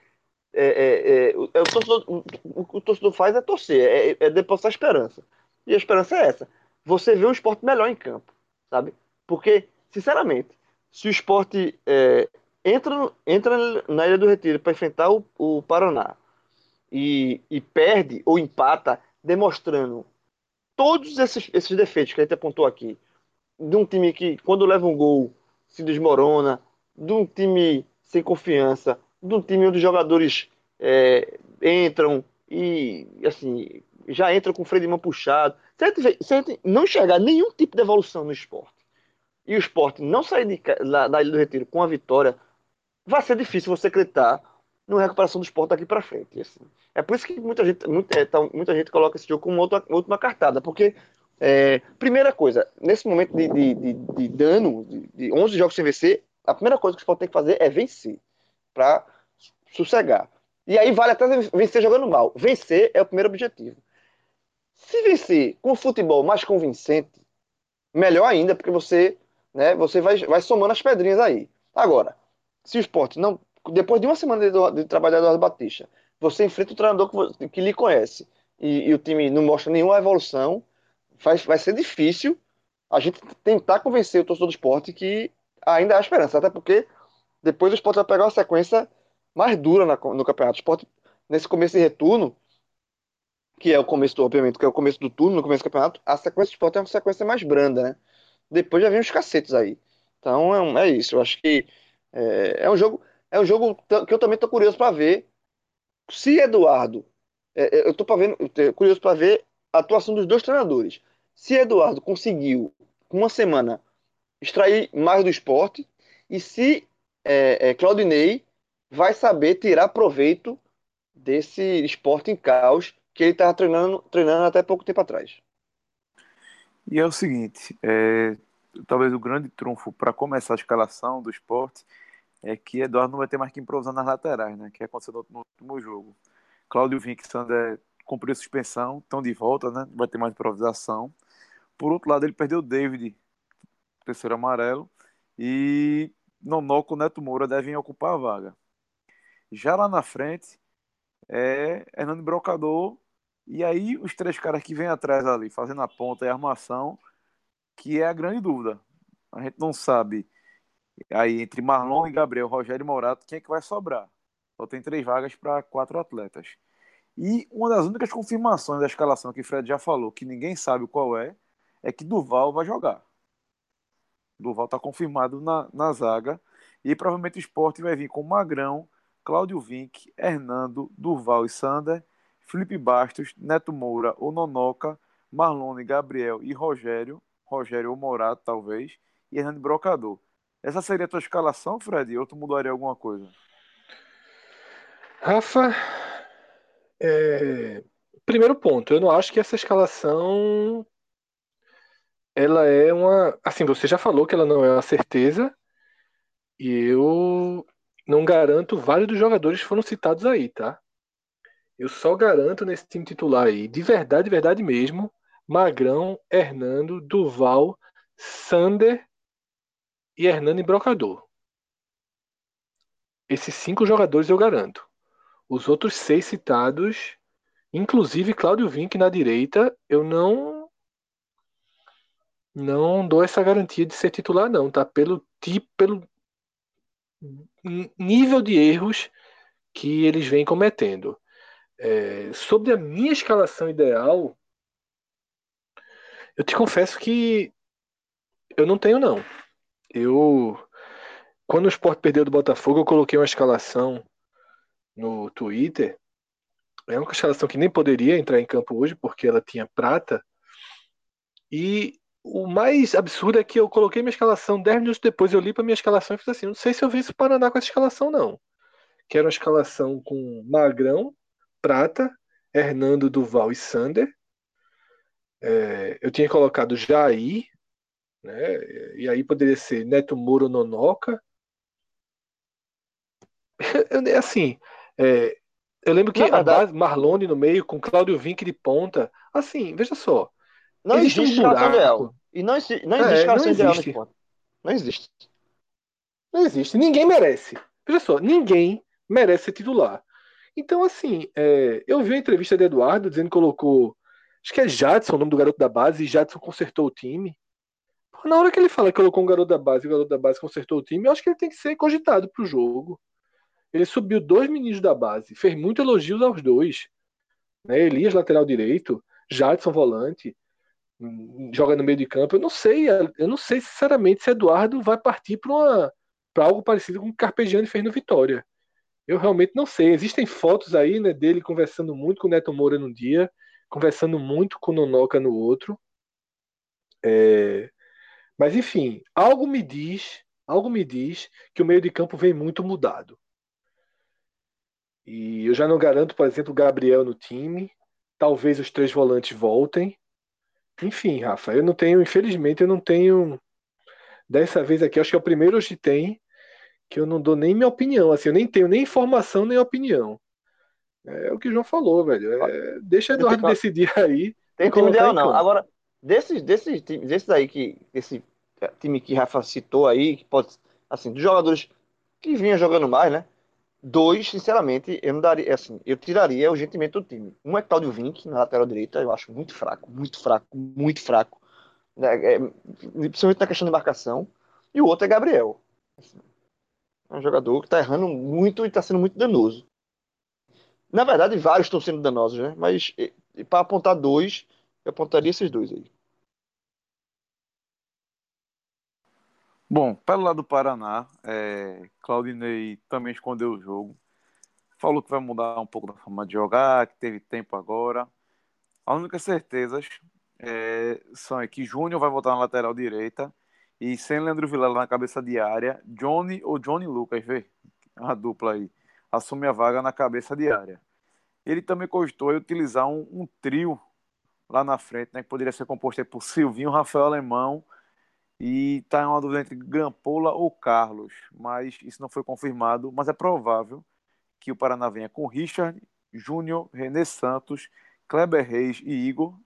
É, é, é, é o, torcedor, o, o, o, torcedor faz é torcer, é, é depositar esperança. E a esperança é essa: você vê um esporte melhor em campo, sabe? Porque, sinceramente, se o esporte é, entra, entra na Ilha do Retiro para enfrentar o, o Paraná e, e, perde ou empata, demonstrando todos esses, esses defeitos que a gente apontou aqui, de um time que, quando leva um gol, se desmorona, de um time sem confiança, de um time onde os jogadores é, entram e, assim, já entram com o freio de mão puxado. Se a, gente, se a gente não enxergar nenhum tipo de evolução no esporte, e o esporte não sair de, da, da Ilha do Retiro com a vitória, vai ser difícil você acreditar no recuperação do esporte daqui para frente. Assim. É por isso que muita gente, muita, é, tá, muita gente coloca esse jogo como outra, última cartada, porque, é, primeira coisa, nesse momento de, de, de, de dano, de, de 11 jogos sem vencer, a primeira coisa que o esporte tem que fazer é vencer, para sossegar. E aí vale até vencer jogando mal. Vencer é o primeiro objetivo. Se vencer com futebol mais convincente, melhor ainda, porque você né? Você vai, vai somando as pedrinhas aí. Agora, se o esporte não. Depois de uma semana de, de trabalhar do Eduardo Batista, você enfrenta o treinador que, que lhe conhece e, e, o time não mostra nenhuma evolução, vai, vai ser difícil a gente tentar convencer o torcedor do esporte que ainda há esperança. Até porque depois o esporte vai pegar uma sequência mais dura na, no campeonato. O esporte, nesse começo de retorno, que é o começo, do, obviamente, que é o começo do turno, no começo do campeonato, a sequência do esporte é uma sequência mais branda, né? Depois já vem os cacetes aí. Então é, é isso. Eu acho que é, é, um jogo, é um jogo que eu também estou curioso para ver se Eduardo, é, é eu estou curioso para ver a atuação dos dois treinadores. Se Eduardo conseguiu, com uma semana, extrair mais do esporte, e se é, é, Claudinei vai saber tirar proveito desse esporte em caos que ele estava treinando, treinando até pouco tempo atrás. E é o seguinte, é, talvez o grande trunfo para começar a escalação do esporte é que Eduardo não vai ter mais que improvisar nas laterais, né? Que aconteceu no, último jogo. Cláudio Vinck Sander cumpriu suspensão, estão de volta, né? Vai ter mais improvisação. Por outro lado, ele perdeu o David, terceiro amarelo, e Nonoco Neto Moura devem ocupar a vaga. Já lá na frente, é Hernando Brocador, e aí os três caras que vêm atrás ali, fazendo a ponta e a armação, que é a grande dúvida. A gente não sabe aí entre Marlon e Gabriel, Rogério e Morato, quem é que vai sobrar? Só tem três vagas para quatro atletas. E uma das únicas confirmações da escalação que o Fred já falou, que ninguém sabe qual é, é que Duval vai jogar. Duval está confirmado na, na zaga. E provavelmente o esporte vai vir com Magrão, Cláudio Vinck, Hernando, Durval e Sander, Felipe Bastos, Neto Moura ou Nonoca, Marlone, Gabriel e Rogério, Rogério ou Morato, talvez, e Hernando Brocador. Essa seria a tua escalação, Fred? Ou tu mudaria alguma coisa? Rafa, é... primeiro ponto, eu não acho que essa escalação ela é uma. Assim, você já falou que ela não é uma certeza, e eu não garanto vários dos jogadores foram citados aí, tá? Eu só garanto nesse time titular aí, de verdade, de verdade mesmo, Magrão, Hernando, Duval, Sander e Hernando Brocador. Esses cinco jogadores eu garanto. Os outros seis citados, inclusive Cláudio Vinck na direita, eu não não dou essa garantia de ser titular não, tá? Pelo tipo, pelo nível de erros que eles vêm cometendo. É, sobre a minha escalação ideal, eu te confesso que eu não tenho não. Eu quando o Sport perdeu do Botafogo, eu coloquei uma escalação no Twitter. É uma escalação que nem poderia entrar em campo hoje porque ela tinha prata. E o mais absurdo é que eu coloquei minha escalação 10 minutos depois, eu li para minha escalação e fiz assim, não sei se eu vi esse Paraná com essa escalação não. Que era uma escalação com Magrão, Prata, Hernando, Duval e Sander. É, eu tinha colocado Jair, né? E aí poderia ser Neto Moro Nonoca. assim, é, eu lembro que a base Marlone no meio, com Cláudio Vinck de ponta. Assim, veja só. Não existe, existe um escalação ideal. E não, existe, não existe é, não ideal existe. Não existe. Não existe. Ninguém merece. Veja só, ninguém merece ser titular. Então, assim, é, eu vi a entrevista de Eduardo dizendo que colocou. Acho que é Jadson, o nome do garoto da base, e Jadson consertou o time. Na hora que ele fala que colocou um garoto da base e o garoto da base consertou o time, eu acho que ele tem que ser cogitado pro jogo. Ele subiu dois meninos da base, fez muito elogios aos dois. Né? Elias, lateral direito, Jadson, volante, hum, joga no meio de campo. Eu não sei, eu não sei sinceramente se Eduardo vai partir para algo parecido com o que Carpegiani fez no Vitória. Eu realmente não sei. Existem fotos aí né, dele conversando muito com o Neto Moura num dia, conversando muito com o Nonoca no outro. É... Mas enfim, algo me diz, algo me diz que o meio de campo vem muito mudado. E eu já não garanto, por exemplo, o Gabriel no time. Talvez os três volantes voltem. Enfim, Rafa, eu não tenho, infelizmente, eu não tenho. Dessa vez aqui, acho que é o primeiro hoje tem que eu não dou nem minha opinião. Assim, eu nem tenho nem informação nem opinião. É o que o João falou, velho. É, deixa o Eduardo decidir aí. Tem time ideal, não. Agora, desses, desses, desses aí que. Esse, é, time que Rafa citou aí, que pode, assim, dos jogadores que vinham jogando mais, né? Dois, sinceramente, eu não daria, assim, eu tiraria urgentemente do time. Um é Claudio Vink, na lateral direita, eu acho muito fraco, muito fraco, muito fraco. É, é, principalmente na questão de marcação. E o outro é Gabriel. Assim, é um jogador que está errando muito e está sendo muito danoso. Na verdade, vários estão sendo danosos, né? Mas para apontar dois, eu apontaria esses dois aí. Bom, pelo lado do Paraná, é, Claudinei também escondeu o jogo. Falou que vai mudar um pouco da forma de jogar, que teve tempo agora. As únicas certezas é, são é que Júnior vai voltar na lateral direita e sem Leandro Vilela na cabeça de área, Johnny ou Johnny Lucas, vê? A dupla aí, assume a vaga na cabeça de área. Ele também cogitou utilizar um, um trio lá na frente, né, que poderia ser composto por Silvinho, Rafael Alemão e em uma dúvida entre Grampola ou Carlos, mas isso não foi confirmado, mas é provável que o Paraná venha com Richard, Júnior, René Santos, Kleber Reis e Igor.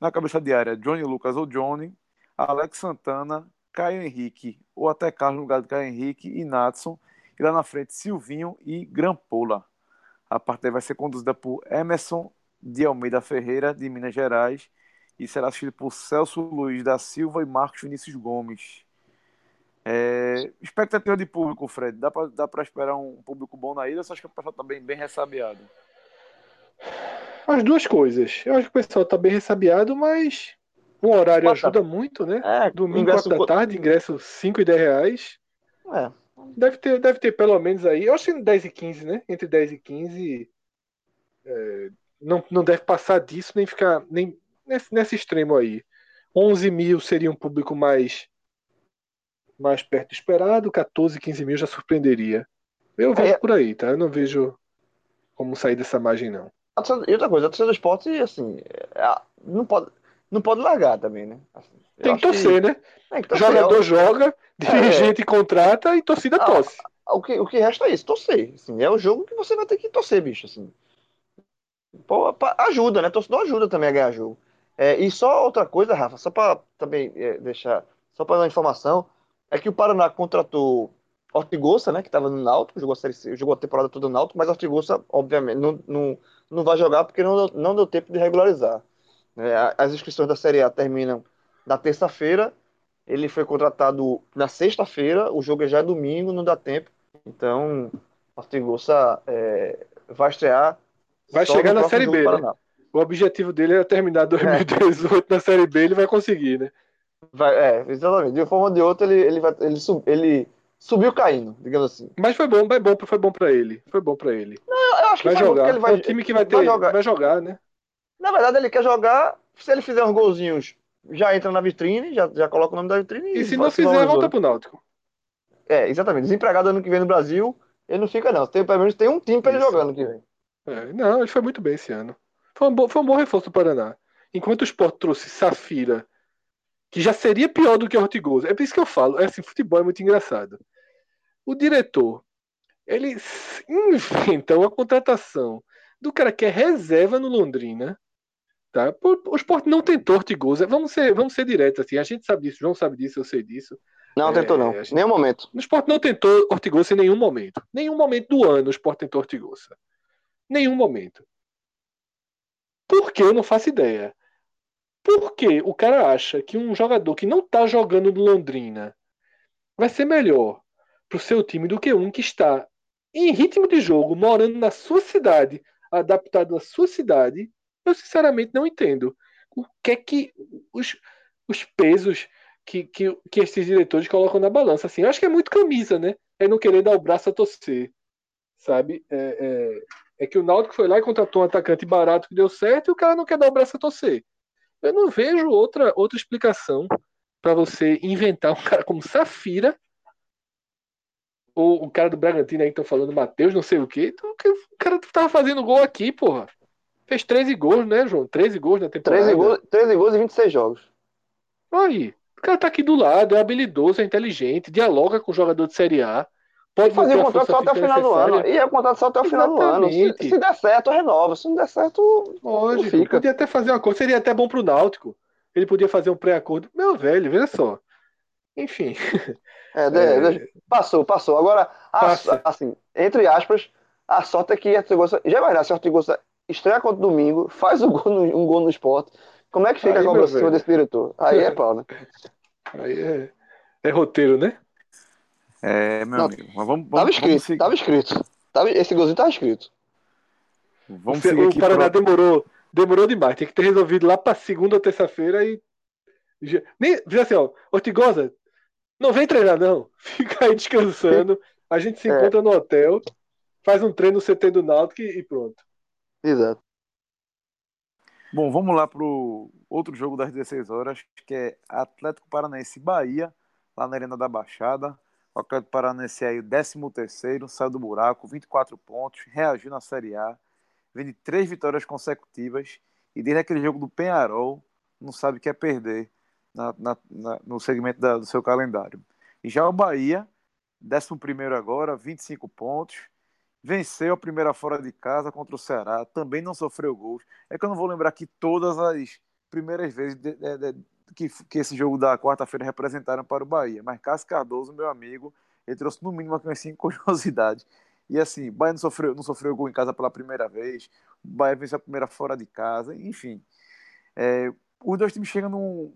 Na cabeça de área, Johnny Lucas ou Johnny, Alex Santana, Caio Henrique ou até Carlos no lugar de Caio Henrique e Natson. E lá na frente, Silvinho e Grampola. A partida vai ser conduzida por Emerson de Almeida Ferreira, de Minas Gerais, e será assistido por Celso Luiz da Silva e Marcos Vinícius Gomes. É, expectativa de público, Fred, dá para dá esperar um público bom na ilha ou você acha que o pessoal está bem, bem ressabiado? As duas coisas. Eu acho que o pessoal está bem ressabiado, mas o horário Quatro. ajuda muito, né? É, Domingo, 4 da tarde, ingresso 5 e 10 reais. É. Deve ter, deve ter pelo menos aí, eu acho que 10 e 15, né? Entre 10 e 15. É, não, não deve passar disso, nem ficar nem nesse, nesse extremo aí. 11 mil seria um público mais mais perto do esperado, 14, 15 mil já surpreenderia. Eu vejo é, por aí, tá? Eu não vejo como sair dessa margem, não. E outra coisa, a torcida do esporte, assim, é, não pode, não pode largar também, né? Assim, Tem que torcer, que... né? Que torcer. Jogador é, joga, dirigente é. contrata e torcida ah, torce. O que, o que resta é isso, torcer. Assim, é o jogo que você vai ter que torcer, bicho. Assim. Pô, ajuda, né? Torcedor ajuda também a ganhar jogo. É, e só outra coisa, Rafa, só para também é, deixar, só para dar uma informação, é que o Paraná contratou Ortigosa, né, que estava no Náutico, jogou a, série, jogou a temporada toda no Náutico, mas Ortigosa, obviamente, não, não, não vai jogar porque não, não deu tempo de regularizar. É, as inscrições da Série A terminam na terça-feira, ele foi contratado na sexta-feira, o jogo já é domingo, não dá tempo. Então, Ortigosa é, vai estrear. Vai chegar na Série B, né? O objetivo dele é terminar 2018 é. na Série B, ele vai conseguir, né? Vai, é, exatamente. De uma forma ou de outra, ele, ele, vai, ele, sub, ele subiu caindo, digamos assim. Mas foi bom, foi bom, foi bom para ele. Foi bom para ele. Não, eu acho que vai jogar. ele vai, é um time que vai, ter, vai jogar. vai jogar, né? Na verdade, ele quer jogar. Se ele fizer uns golzinhos, já entra na vitrine, já, já coloca o nome da vitrine. E, e se não fizer, volta pro Náutico. É, exatamente. Desempregado ano que vem no Brasil, ele não fica, não. Tem, pelo menos tem um time para ele jogar ano que vem. É, não, ele foi muito bem esse ano. Foi um, bom, foi um bom reforço do Paraná. Enquanto o Sport trouxe Safira, que já seria pior do que o Ortigoso. É por isso que eu falo, é assim, futebol é muito engraçado. O diretor, ele inventa uma contratação do cara que é reserva no Londrina, tá? O Sport não tentou Ortigosa. Vamos ser, vamos ser diretos assim. A gente sabe disso, João sabe disso, eu sei disso. Não é, tentou não, gente... nenhum momento. O Sport não tentou Ortigosa em nenhum momento. Nenhum momento do ano o Sport tentou Ortigosa. Nenhum momento. Por que eu não faço ideia? Porque o cara acha que um jogador que não está jogando no Londrina vai ser melhor para o seu time do que um que está em ritmo de jogo, morando na sua cidade, adaptado à sua cidade, eu sinceramente não entendo. O que é que os, os pesos que, que, que esses diretores colocam na balança? Assim, eu acho que é muito camisa, né? É não querer dar o braço a torcer. Sabe? É, é, é que o Náutico foi lá e contratou um atacante barato que deu certo e o cara não quer dar o braço a torcer. Eu não vejo outra, outra explicação para você inventar um cara como Safira ou o cara do Bragantino aí que estão falando, Matheus, não sei o quê. Então, o cara tava fazendo gol aqui, porra. Fez 13 gols, né, João? 13 gols na temporada. 13 gols, 13 gols e 26 jogos. Aí, o cara tá aqui do lado, é habilidoso, é inteligente, dialoga com o jogador de Série A. Pode fazer o contrato só até o final do ano. E é o contrato só até o final do ano. Se, se, der certo, renova. Se não der certo, Lógico, fica. Podia até fazer uma coisa, seria até bom pro Náutico. Ele podia fazer um pré-acordo. Meu velho, veja só. Enfim. É, de- passou, passou. Agora, a- assim, entre aspas, a sorte é que a Ortigosa. Já imagina, se a Ortigosa estreia contra o domingo, faz um gol no, um gol no esporte. Como é que fica Aí, a cobrança desse diretor? Aí é pau, né? Aí é, é roteiro, né? É, meu Não, amigo. Mas vamos, Tava vamos, vamos, escrito, seguir, tava escrito. Tava, esse golzinho tava escrito. vamos o, o Paraná pro- demorou, demorou demais. Tem que ter resolvido lá pra segunda ou terça-feira e. Nem, diz assim, ó, Ortigosa, não vem treinar, não. Fica aí descansando. A gente se É. encontra no hotel, faz um treino no CT do Náutico e pronto. Exato. Bom, vamos lá pro outro jogo das 16 horas, que é Atlético Paranaense Bahia, lá na Arena da Baixada. O Atlético Paranaense aí, o 13º, saiu do buraco, 24 pontos, reagiu na Série A, vem de três vitórias consecutivas e desde aquele jogo do Penharol não sabe o que é perder na- na- na- no segmento da- do seu calendário. E já o Bahia, 11º agora, 25 pontos, venceu a primeira fora de casa contra o Ceará, também não sofreu gols. É que eu não vou lembrar aqui todas as primeiras vezes de- de- de- que, que esse jogo da quarta-feira representaram para o Bahia. Mas Cássio Cardoso, meu amigo, ele trouxe no mínimo aqui umas cinco curiosidades. E assim, o Bahia não sofreu, não sofreu gol em casa pela primeira vez, o Bahia venceu a primeira fora de casa, enfim. É, os dois times chegam num.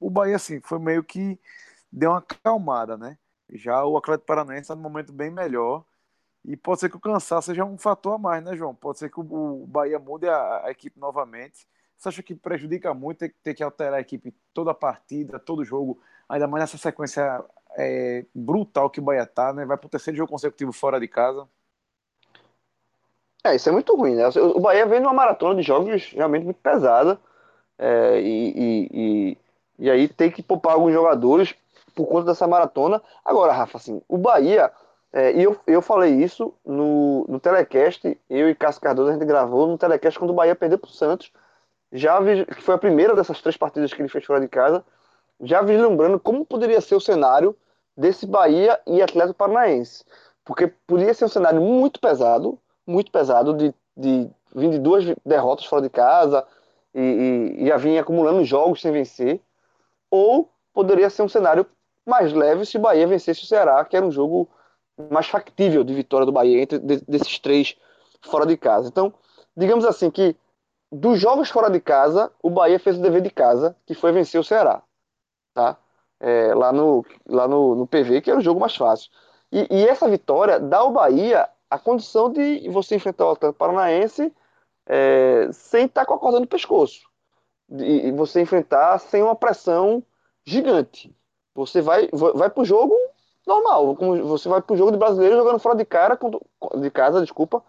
O Bahia, assim, foi meio que deu uma acalmada, né? Já o Atlético Paranaense está num momento bem melhor. E pode ser que o cansaço seja um fator a mais, né, João? Pode ser que o, Bahia mude a, a equipe novamente. Você acha que prejudica muito ter, ter que alterar a equipe toda a partida, todo jogo, ainda mais nessa sequência é, brutal que o Bahia tá, né? Vai pro terceiro jogo consecutivo fora de casa. É, isso é muito ruim, né? O Bahia vem numa maratona de jogos realmente muito pesada. é, e, e, e, e aí tem que poupar alguns jogadores por conta dessa maratona. Agora, Rafa, assim, o Bahia, é, e eu, eu falei isso no, no telecast, eu e Cássio Cardoso a gente gravou no telecast quando o Bahia perdeu pro Santos. Já que foi a primeira dessas três partidas que ele fez fora de casa. Já vislumbrando como poderia ser o cenário desse Bahia e Atlético Paranaense. Porque poderia ser um cenário muito pesado, muito pesado, de, de vir de duas derrotas fora de casa e, e, e já vinha acumulando jogos sem vencer. Ou poderia ser um cenário mais leve se o Bahia vencesse o Ceará, que era um jogo mais factível de vitória do Bahia entre de- desses três fora de casa. Então, digamos assim que dos jogos fora de casa, o Bahia fez o dever de casa, que foi vencer o Ceará, tá? É, lá no, lá no, no PV, que era o jogo mais fácil. E, e essa vitória dá ao Bahia a condição de você enfrentar o Atlético Paranaense é, sem estar com a corda no pescoço. E, e você enfrentar sem uma pressão gigante. Você vai, vai pro jogo normal, como você vai pro jogo de brasileiro jogando fora de cara, de casa, desculpa,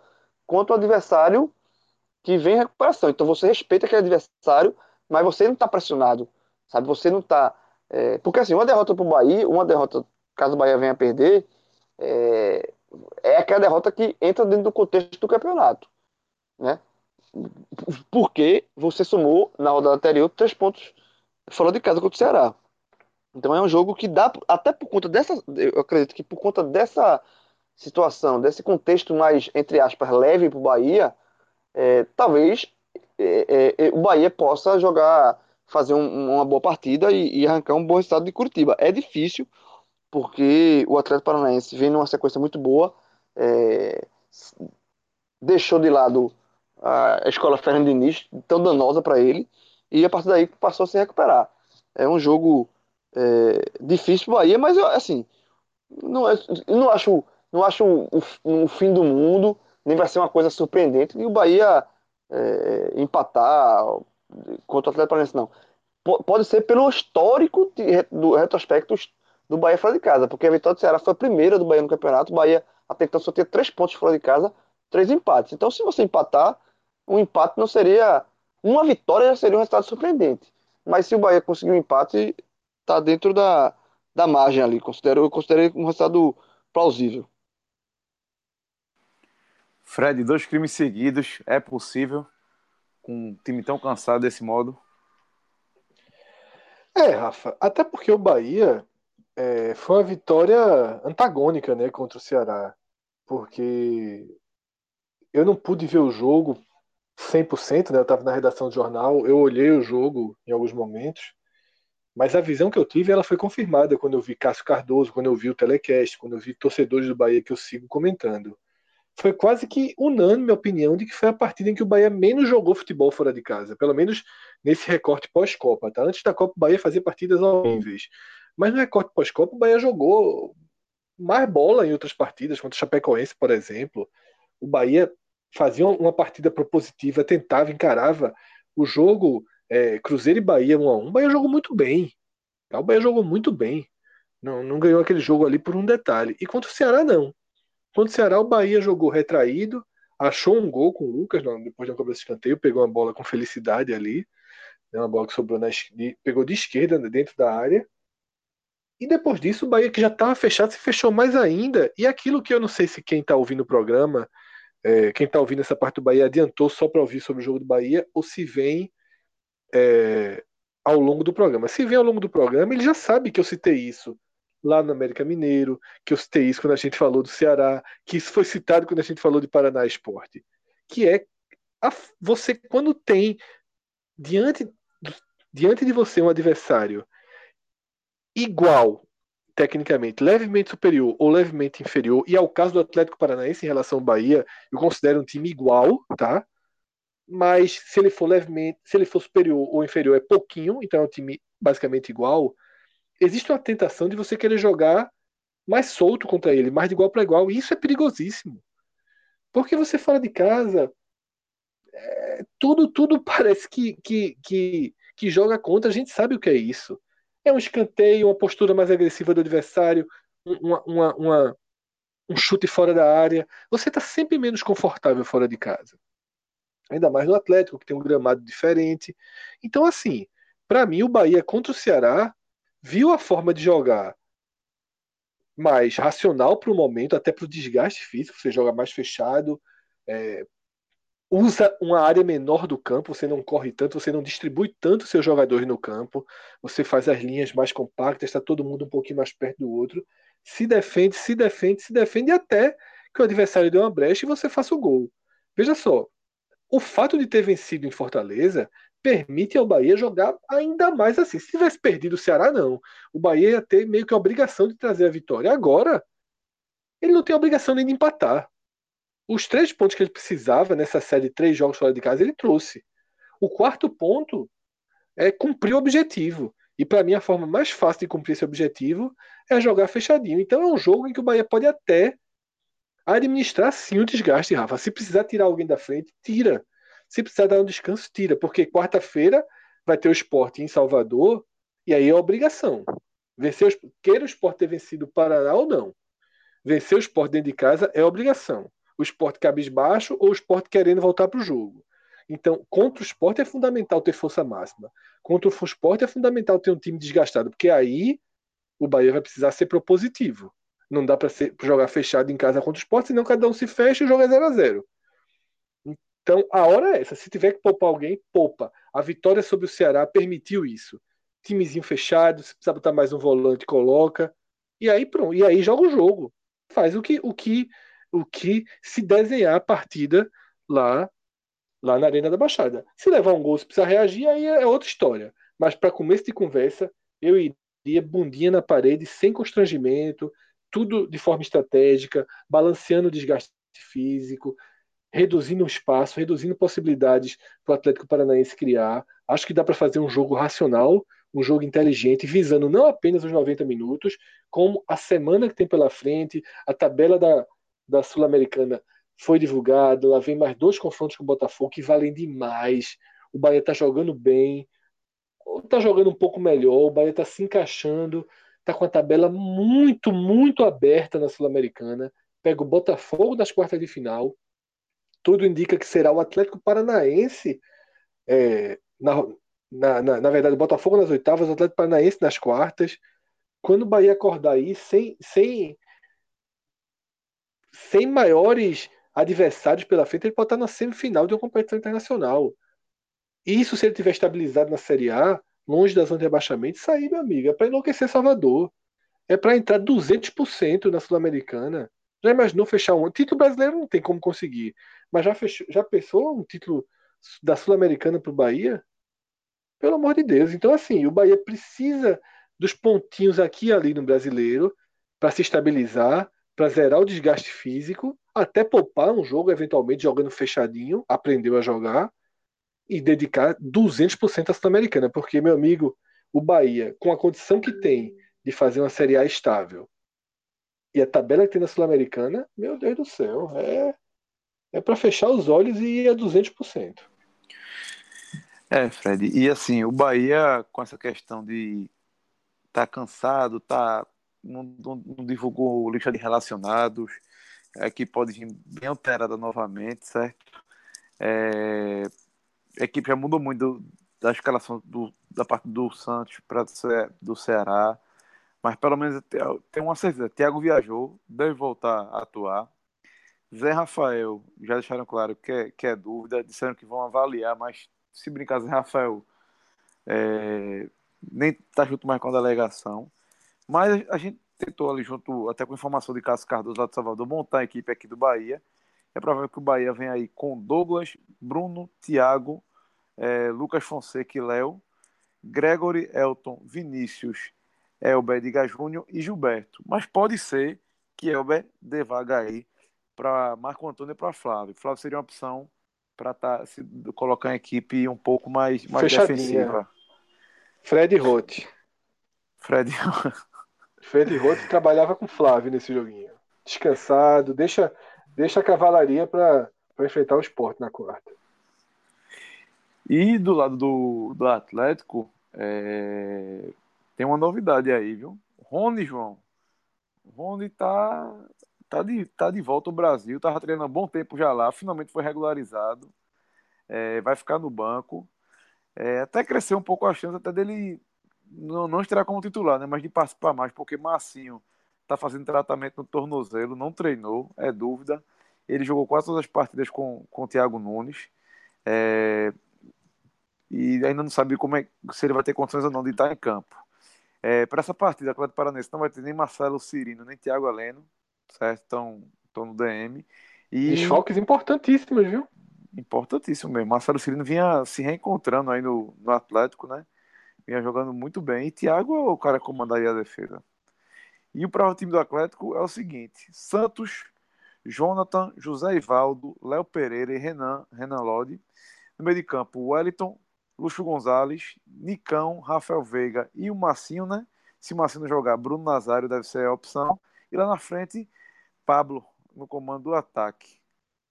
contra o adversário que vem em recuperação. Então você respeita aquele adversário, mas você não está pressionado, sabe? Você não está. porque assim, uma derrota para o Bahia, uma derrota, caso o Bahia venha a perder, é, é aquela derrota que entra dentro do contexto do campeonato, né? Porque você somou na rodada anterior três pontos fora de casa contra o Ceará. Então é um jogo que dá, até por conta dessa, eu acredito que por conta dessa situação, desse contexto mais, entre aspas, leve para o Bahia, é, talvez é, é, o Bahia possa jogar, fazer um- uma boa partida e, e arrancar um bom resultado de Curitiba. É difícil, porque o Atlético Paranaense vem numa sequência muito boa, é, deixou de lado a escola Fernando tão danosa para ele, e a partir daí passou a se recuperar. É um jogo é, difícil para o Bahia, mas assim, não, é- não acho, não acho um, um fim do mundo, nem vai ser uma coisa surpreendente, e o Bahia é, empatar contra o Atlético Paranaense, não. P- pode ser pelo histórico de, do retrospecto do Bahia fora de casa, porque a vitória do Ceará foi a primeira do Bahia no campeonato. O Bahia até então só tinha três pontos fora de casa, três empates. Então, se você empatar, um empate não seria. Uma vitória já seria um resultado surpreendente. Mas se o Bahia conseguir um empate, tá dentro da, da margem ali. Considero, eu considerei um resultado plausível. Fred, dois crimes seguidos, é possível com um time tão cansado desse modo? É, Rafa, até porque o Bahia é, foi uma vitória antagônica, né, contra o Ceará, porque eu não pude ver o jogo 100%, né, eu estava na redação do jornal, eu olhei o jogo em alguns momentos, Mas a visão que eu tive, ela foi confirmada quando eu vi Cássio Cardoso, quando eu vi o telecast, quando eu vi torcedores do Bahia que eu sigo comentando. Foi quase que unânime a opinião de que foi a partida em que o Bahia menos jogou futebol fora de casa, pelo menos nesse recorte pós-Copa. Tá? Antes da Copa, o Bahia fazia partidas horríveis. Mas no recorte pós-Copa, o Bahia jogou mais bola em outras partidas, contra o Chapecoense, por exemplo. O Bahia fazia uma partida propositiva, tentava, encarava o jogo é, Cruzeiro e Bahia 1 a 1 O Bahia jogou muito bem. Tá? O Bahia jogou muito bem. Não, não ganhou aquele jogo ali por um detalhe. E contra o Ceará, não. Contra o Ceará, o Bahia jogou retraído, achou um gol com o Lucas, não, depois de uma cobrança de escanteio, pegou uma bola com felicidade ali. Né, uma bola que sobrou na, pegou de esquerda dentro da área. E depois disso, o Bahia que já estava fechado se fechou mais ainda. E aquilo que eu não sei se quem está ouvindo o programa, é, quem está ouvindo essa parte do Bahia, adiantou só para ouvir sobre o jogo do Bahia, ou se vem é, ao longo do programa. Se vem ao longo do programa, ele já sabe que eu citei isso lá no América Mineiro, que eu citei isso quando a gente falou do Ceará, que isso foi citado quando a gente falou de Paraná Esporte. Que é a, você, quando tem diante, diante de você um adversário igual tecnicamente, levemente superior ou levemente inferior, e ao caso do Atlético Paranaense em relação ao Bahia, eu considero um time igual, tá? Mas se ele for levemente, se ele for superior ou inferior é pouquinho, então é um time basicamente igual. Existe uma tentação de você querer jogar mais solto contra ele, mais de igual para igual, e isso é perigosíssimo. Porque você fora de casa, é, tudo tudo parece que, que, que, que joga contra, a gente sabe o que é isso é um escanteio, uma postura mais agressiva do adversário, uma, uma, uma, um chute fora da área. Você está sempre menos confortável fora de casa. Ainda mais no Atlético, que tem um gramado diferente. Então, assim, para mim, o Bahia contra o Ceará viu a forma de jogar mais racional para o momento, até para o desgaste físico. Você joga mais fechado, é, usa uma área menor do campo, você não corre tanto, você não distribui tanto seus jogadores no campo, você faz as linhas mais compactas, está todo mundo um pouquinho mais perto do outro, se defende, se defende, se defende até que o adversário dê uma brecha e você faça o gol. Veja só, o fato de ter vencido em Fortaleza permite ao Bahia jogar ainda mais assim. Se tivesse perdido o Ceará, não. O Bahia ia ter meio que a obrigação de trazer a vitória. Agora, ele não tem a obrigação nem de empatar. Os três pontos que ele precisava nessa série de três jogos fora de casa, ele trouxe. O quarto ponto é cumprir o objetivo. E para mim, a forma mais fácil de cumprir esse objetivo é jogar fechadinho. Então é um jogo em que o Bahia pode até administrar sim o desgaste, Rafa. Se precisar tirar alguém da frente, tira. Se precisar dar um descanso, tira. Porque quarta-feira vai ter o esporte em Salvador, e aí é obrigação. Vencer o, queira o esporte ter vencido o Paraná ou não. Vencer o esporte dentro de casa é obrigação o esporte cabisbaixo ou o esporte querendo voltar para o jogo. Então, contra o esporte é fundamental ter força máxima. Contra o esporte é fundamental ter um time desgastado, porque aí o Bahia vai precisar ser propositivo. Não dá para jogar fechado em casa contra o esporte, senão cada um se fecha e joga 0 a 0 Então, a hora é essa. Se tiver que poupar alguém, poupa. A vitória sobre o Ceará permitiu isso. Timezinho fechado, se precisar botar mais um volante, coloca. E aí pronto. E aí joga o jogo. Faz o que, o que o que se desenhar a partida lá, lá na Arena da Baixada. Se levar um gol, se precisar reagir, aí é outra história. Mas para começo de conversa, eu iria bundinha na parede, sem constrangimento, tudo de forma estratégica, balanceando o desgaste físico, reduzindo o espaço, reduzindo possibilidades para o Atlético Paranaense criar. Acho que dá para fazer um jogo racional, um jogo inteligente, visando não apenas os 90 minutos, como a semana que tem pela frente, a tabela da, da Sul-Americana foi divulgado. Lá vem mais dois confrontos com o Botafogo que valem demais. O Bahia está jogando bem, está jogando um pouco melhor. O Bahia está se encaixando, está com a tabela muito, muito aberta na Sul-Americana. Pega o Botafogo nas quartas de final. Tudo indica que será o Atlético Paranaense. É, na, na, na, na, verdade, o Botafogo nas oitavas, o Atlético Paranaense nas quartas. Quando o Bahia acordar aí, sem, sem sem maiores adversários pela frente, ele pode estar na semifinal de uma competição internacional. Isso se ele tiver estabilizado na Série A, longe da zona de rebaixamento, sair, meu amigo, é para enlouquecer Salvador. É para entrar 200% na Sul-Americana. Já imaginou fechar um título brasileiro? Não tem como conseguir. Mas já, fechou, já pensou um título da Sul-Americana para o Bahia? Pelo amor de Deus. Então, assim, o Bahia precisa dos pontinhos aqui e ali no brasileiro para se estabilizar, para zerar o desgaste físico, até poupar um jogo, eventualmente jogando fechadinho, aprendeu a jogar, e dedicar 200% à Sul-Americana, porque, meu amigo, o Bahia, com a condição que tem de fazer uma Série A estável, e a tabela que tem na Sul-Americana, meu Deus do céu, é, é para fechar os olhos e ir a 200%. É, Fred, e assim, o Bahia, com essa questão de tá cansado, tá não, não, não divulgou lista de relacionados, é que pode vir bem alterada novamente, certo? É, a equipe já mudou muito da escalação do, da parte do Santos para do Ceará. Mas pelo menos tem uma certeza. Thiago viajou, deve voltar a atuar. Zé Rafael, já deixaram claro que é, que é dúvida, disseram que vão avaliar, mas se brincar, Zé Rafael é, nem tá junto mais com a delegação. Mas a gente tentou ali junto, até com informação de Cássio Cardoso lá de Salvador, montar a equipe aqui do Bahia. É provável que o Bahia venha aí com Douglas, Bruno, Thiago, é, Lucas Fonseca e Léo, Gregory, Elton, Vinícius Elber Diga Júnior e Gilberto. Mas pode ser que Elber dê vaga aí para Marco Antônio e para Flávio. Flávio seria uma opção para tá, se colocar em equipe um pouco mais, mais defensiva. Fred Roth. Fred Fred Roth trabalhava com Flávio nesse joguinho. Descansado, deixa, deixa a cavalaria para enfrentar o esporte na quarta. E do lado do, do Atlético, é, tem uma novidade aí, viu? Rony, João. Rony tá, tá, de, tá de volta ao Brasil, tava treinando há bom tempo já lá, finalmente foi regularizado. É, vai ficar no banco. É, até cresceu um pouco a chance até dele não, não estrear como titular, né? Mas de participar mais, porque Marcinho tá fazendo tratamento no tornozelo, não treinou, é dúvida. Ele jogou quase todas as partidas com, com o Thiago Nunes. É, e ainda não sabe como é, se ele vai ter condições ou não de estar em campo. É, para essa partida, Atlético Paranense não vai ter nem Marcelo Cirino, nem Thiago Heleno, certo? Estão, estão no DM. E desfalques importantíssimos, viu? Importantíssimo mesmo. Marcelo Cirino vinha se reencontrando aí no, no Atlético, né? Vinha jogando muito bem. E Thiago é o cara que comandaria a defesa. E o próximo time do Atlético é o seguinte: Santos, Jonathan, José Ivaldo, Léo Pereira e Renan, Renan Lodi. No meio de campo, Wellington, Luxo Gonzalez, Nicão, Rafael Veiga e o Massinho, né? Se o Massinho jogar, Bruno Nazário deve ser a opção. E lá na frente, Pablo no comando do ataque.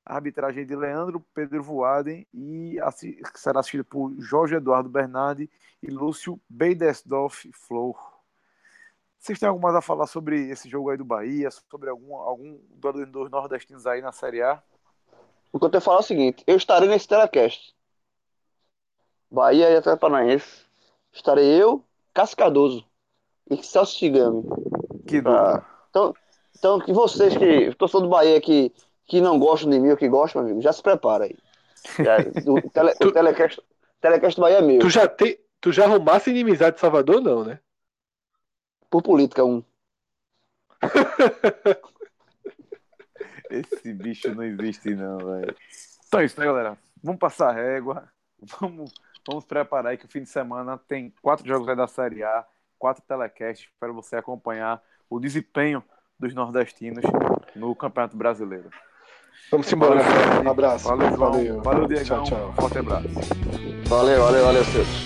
A arbitragem de Leandro Pedro Voaden e será assistida por Jorge Eduardo Bernardi e Lúcio Beidesdorf Flor. Vocês têm algo mais a falar sobre esse jogo aí do Bahia, sobre algum, algum dos nordestinos aí na Série A? O que eu tenho que falar é o seguinte: eu estarei nesse telecast. Bahia e Atlético Paranaense. Estarei eu, Cascadoso e Celso Chigami. Que dúvida. Ah, então, então, que vocês que, torcedor do Bahia que, que não gostam de mim ou que gostam, meu amigo, já se prepara aí. Já, o, tele, tu, o telecast, telecast do Bahia é meu. Tu já, te, tu já arrumasse inimizade de Salvador, não, né? Por política, um. Esse bicho não existe, não, velho. Então é isso, né, galera? Vamos passar a régua. Vamos Vamos preparar aí que o fim de semana tem quatro jogos da Série A, quatro telecasts para você acompanhar o desempenho dos nordestinos no Campeonato Brasileiro. Vamos embora, Um abraço. Valeu, valeu. Valeu, Diego. Tchau, tchau. Forte abraço. Valeu, valeu, valeu, Celso.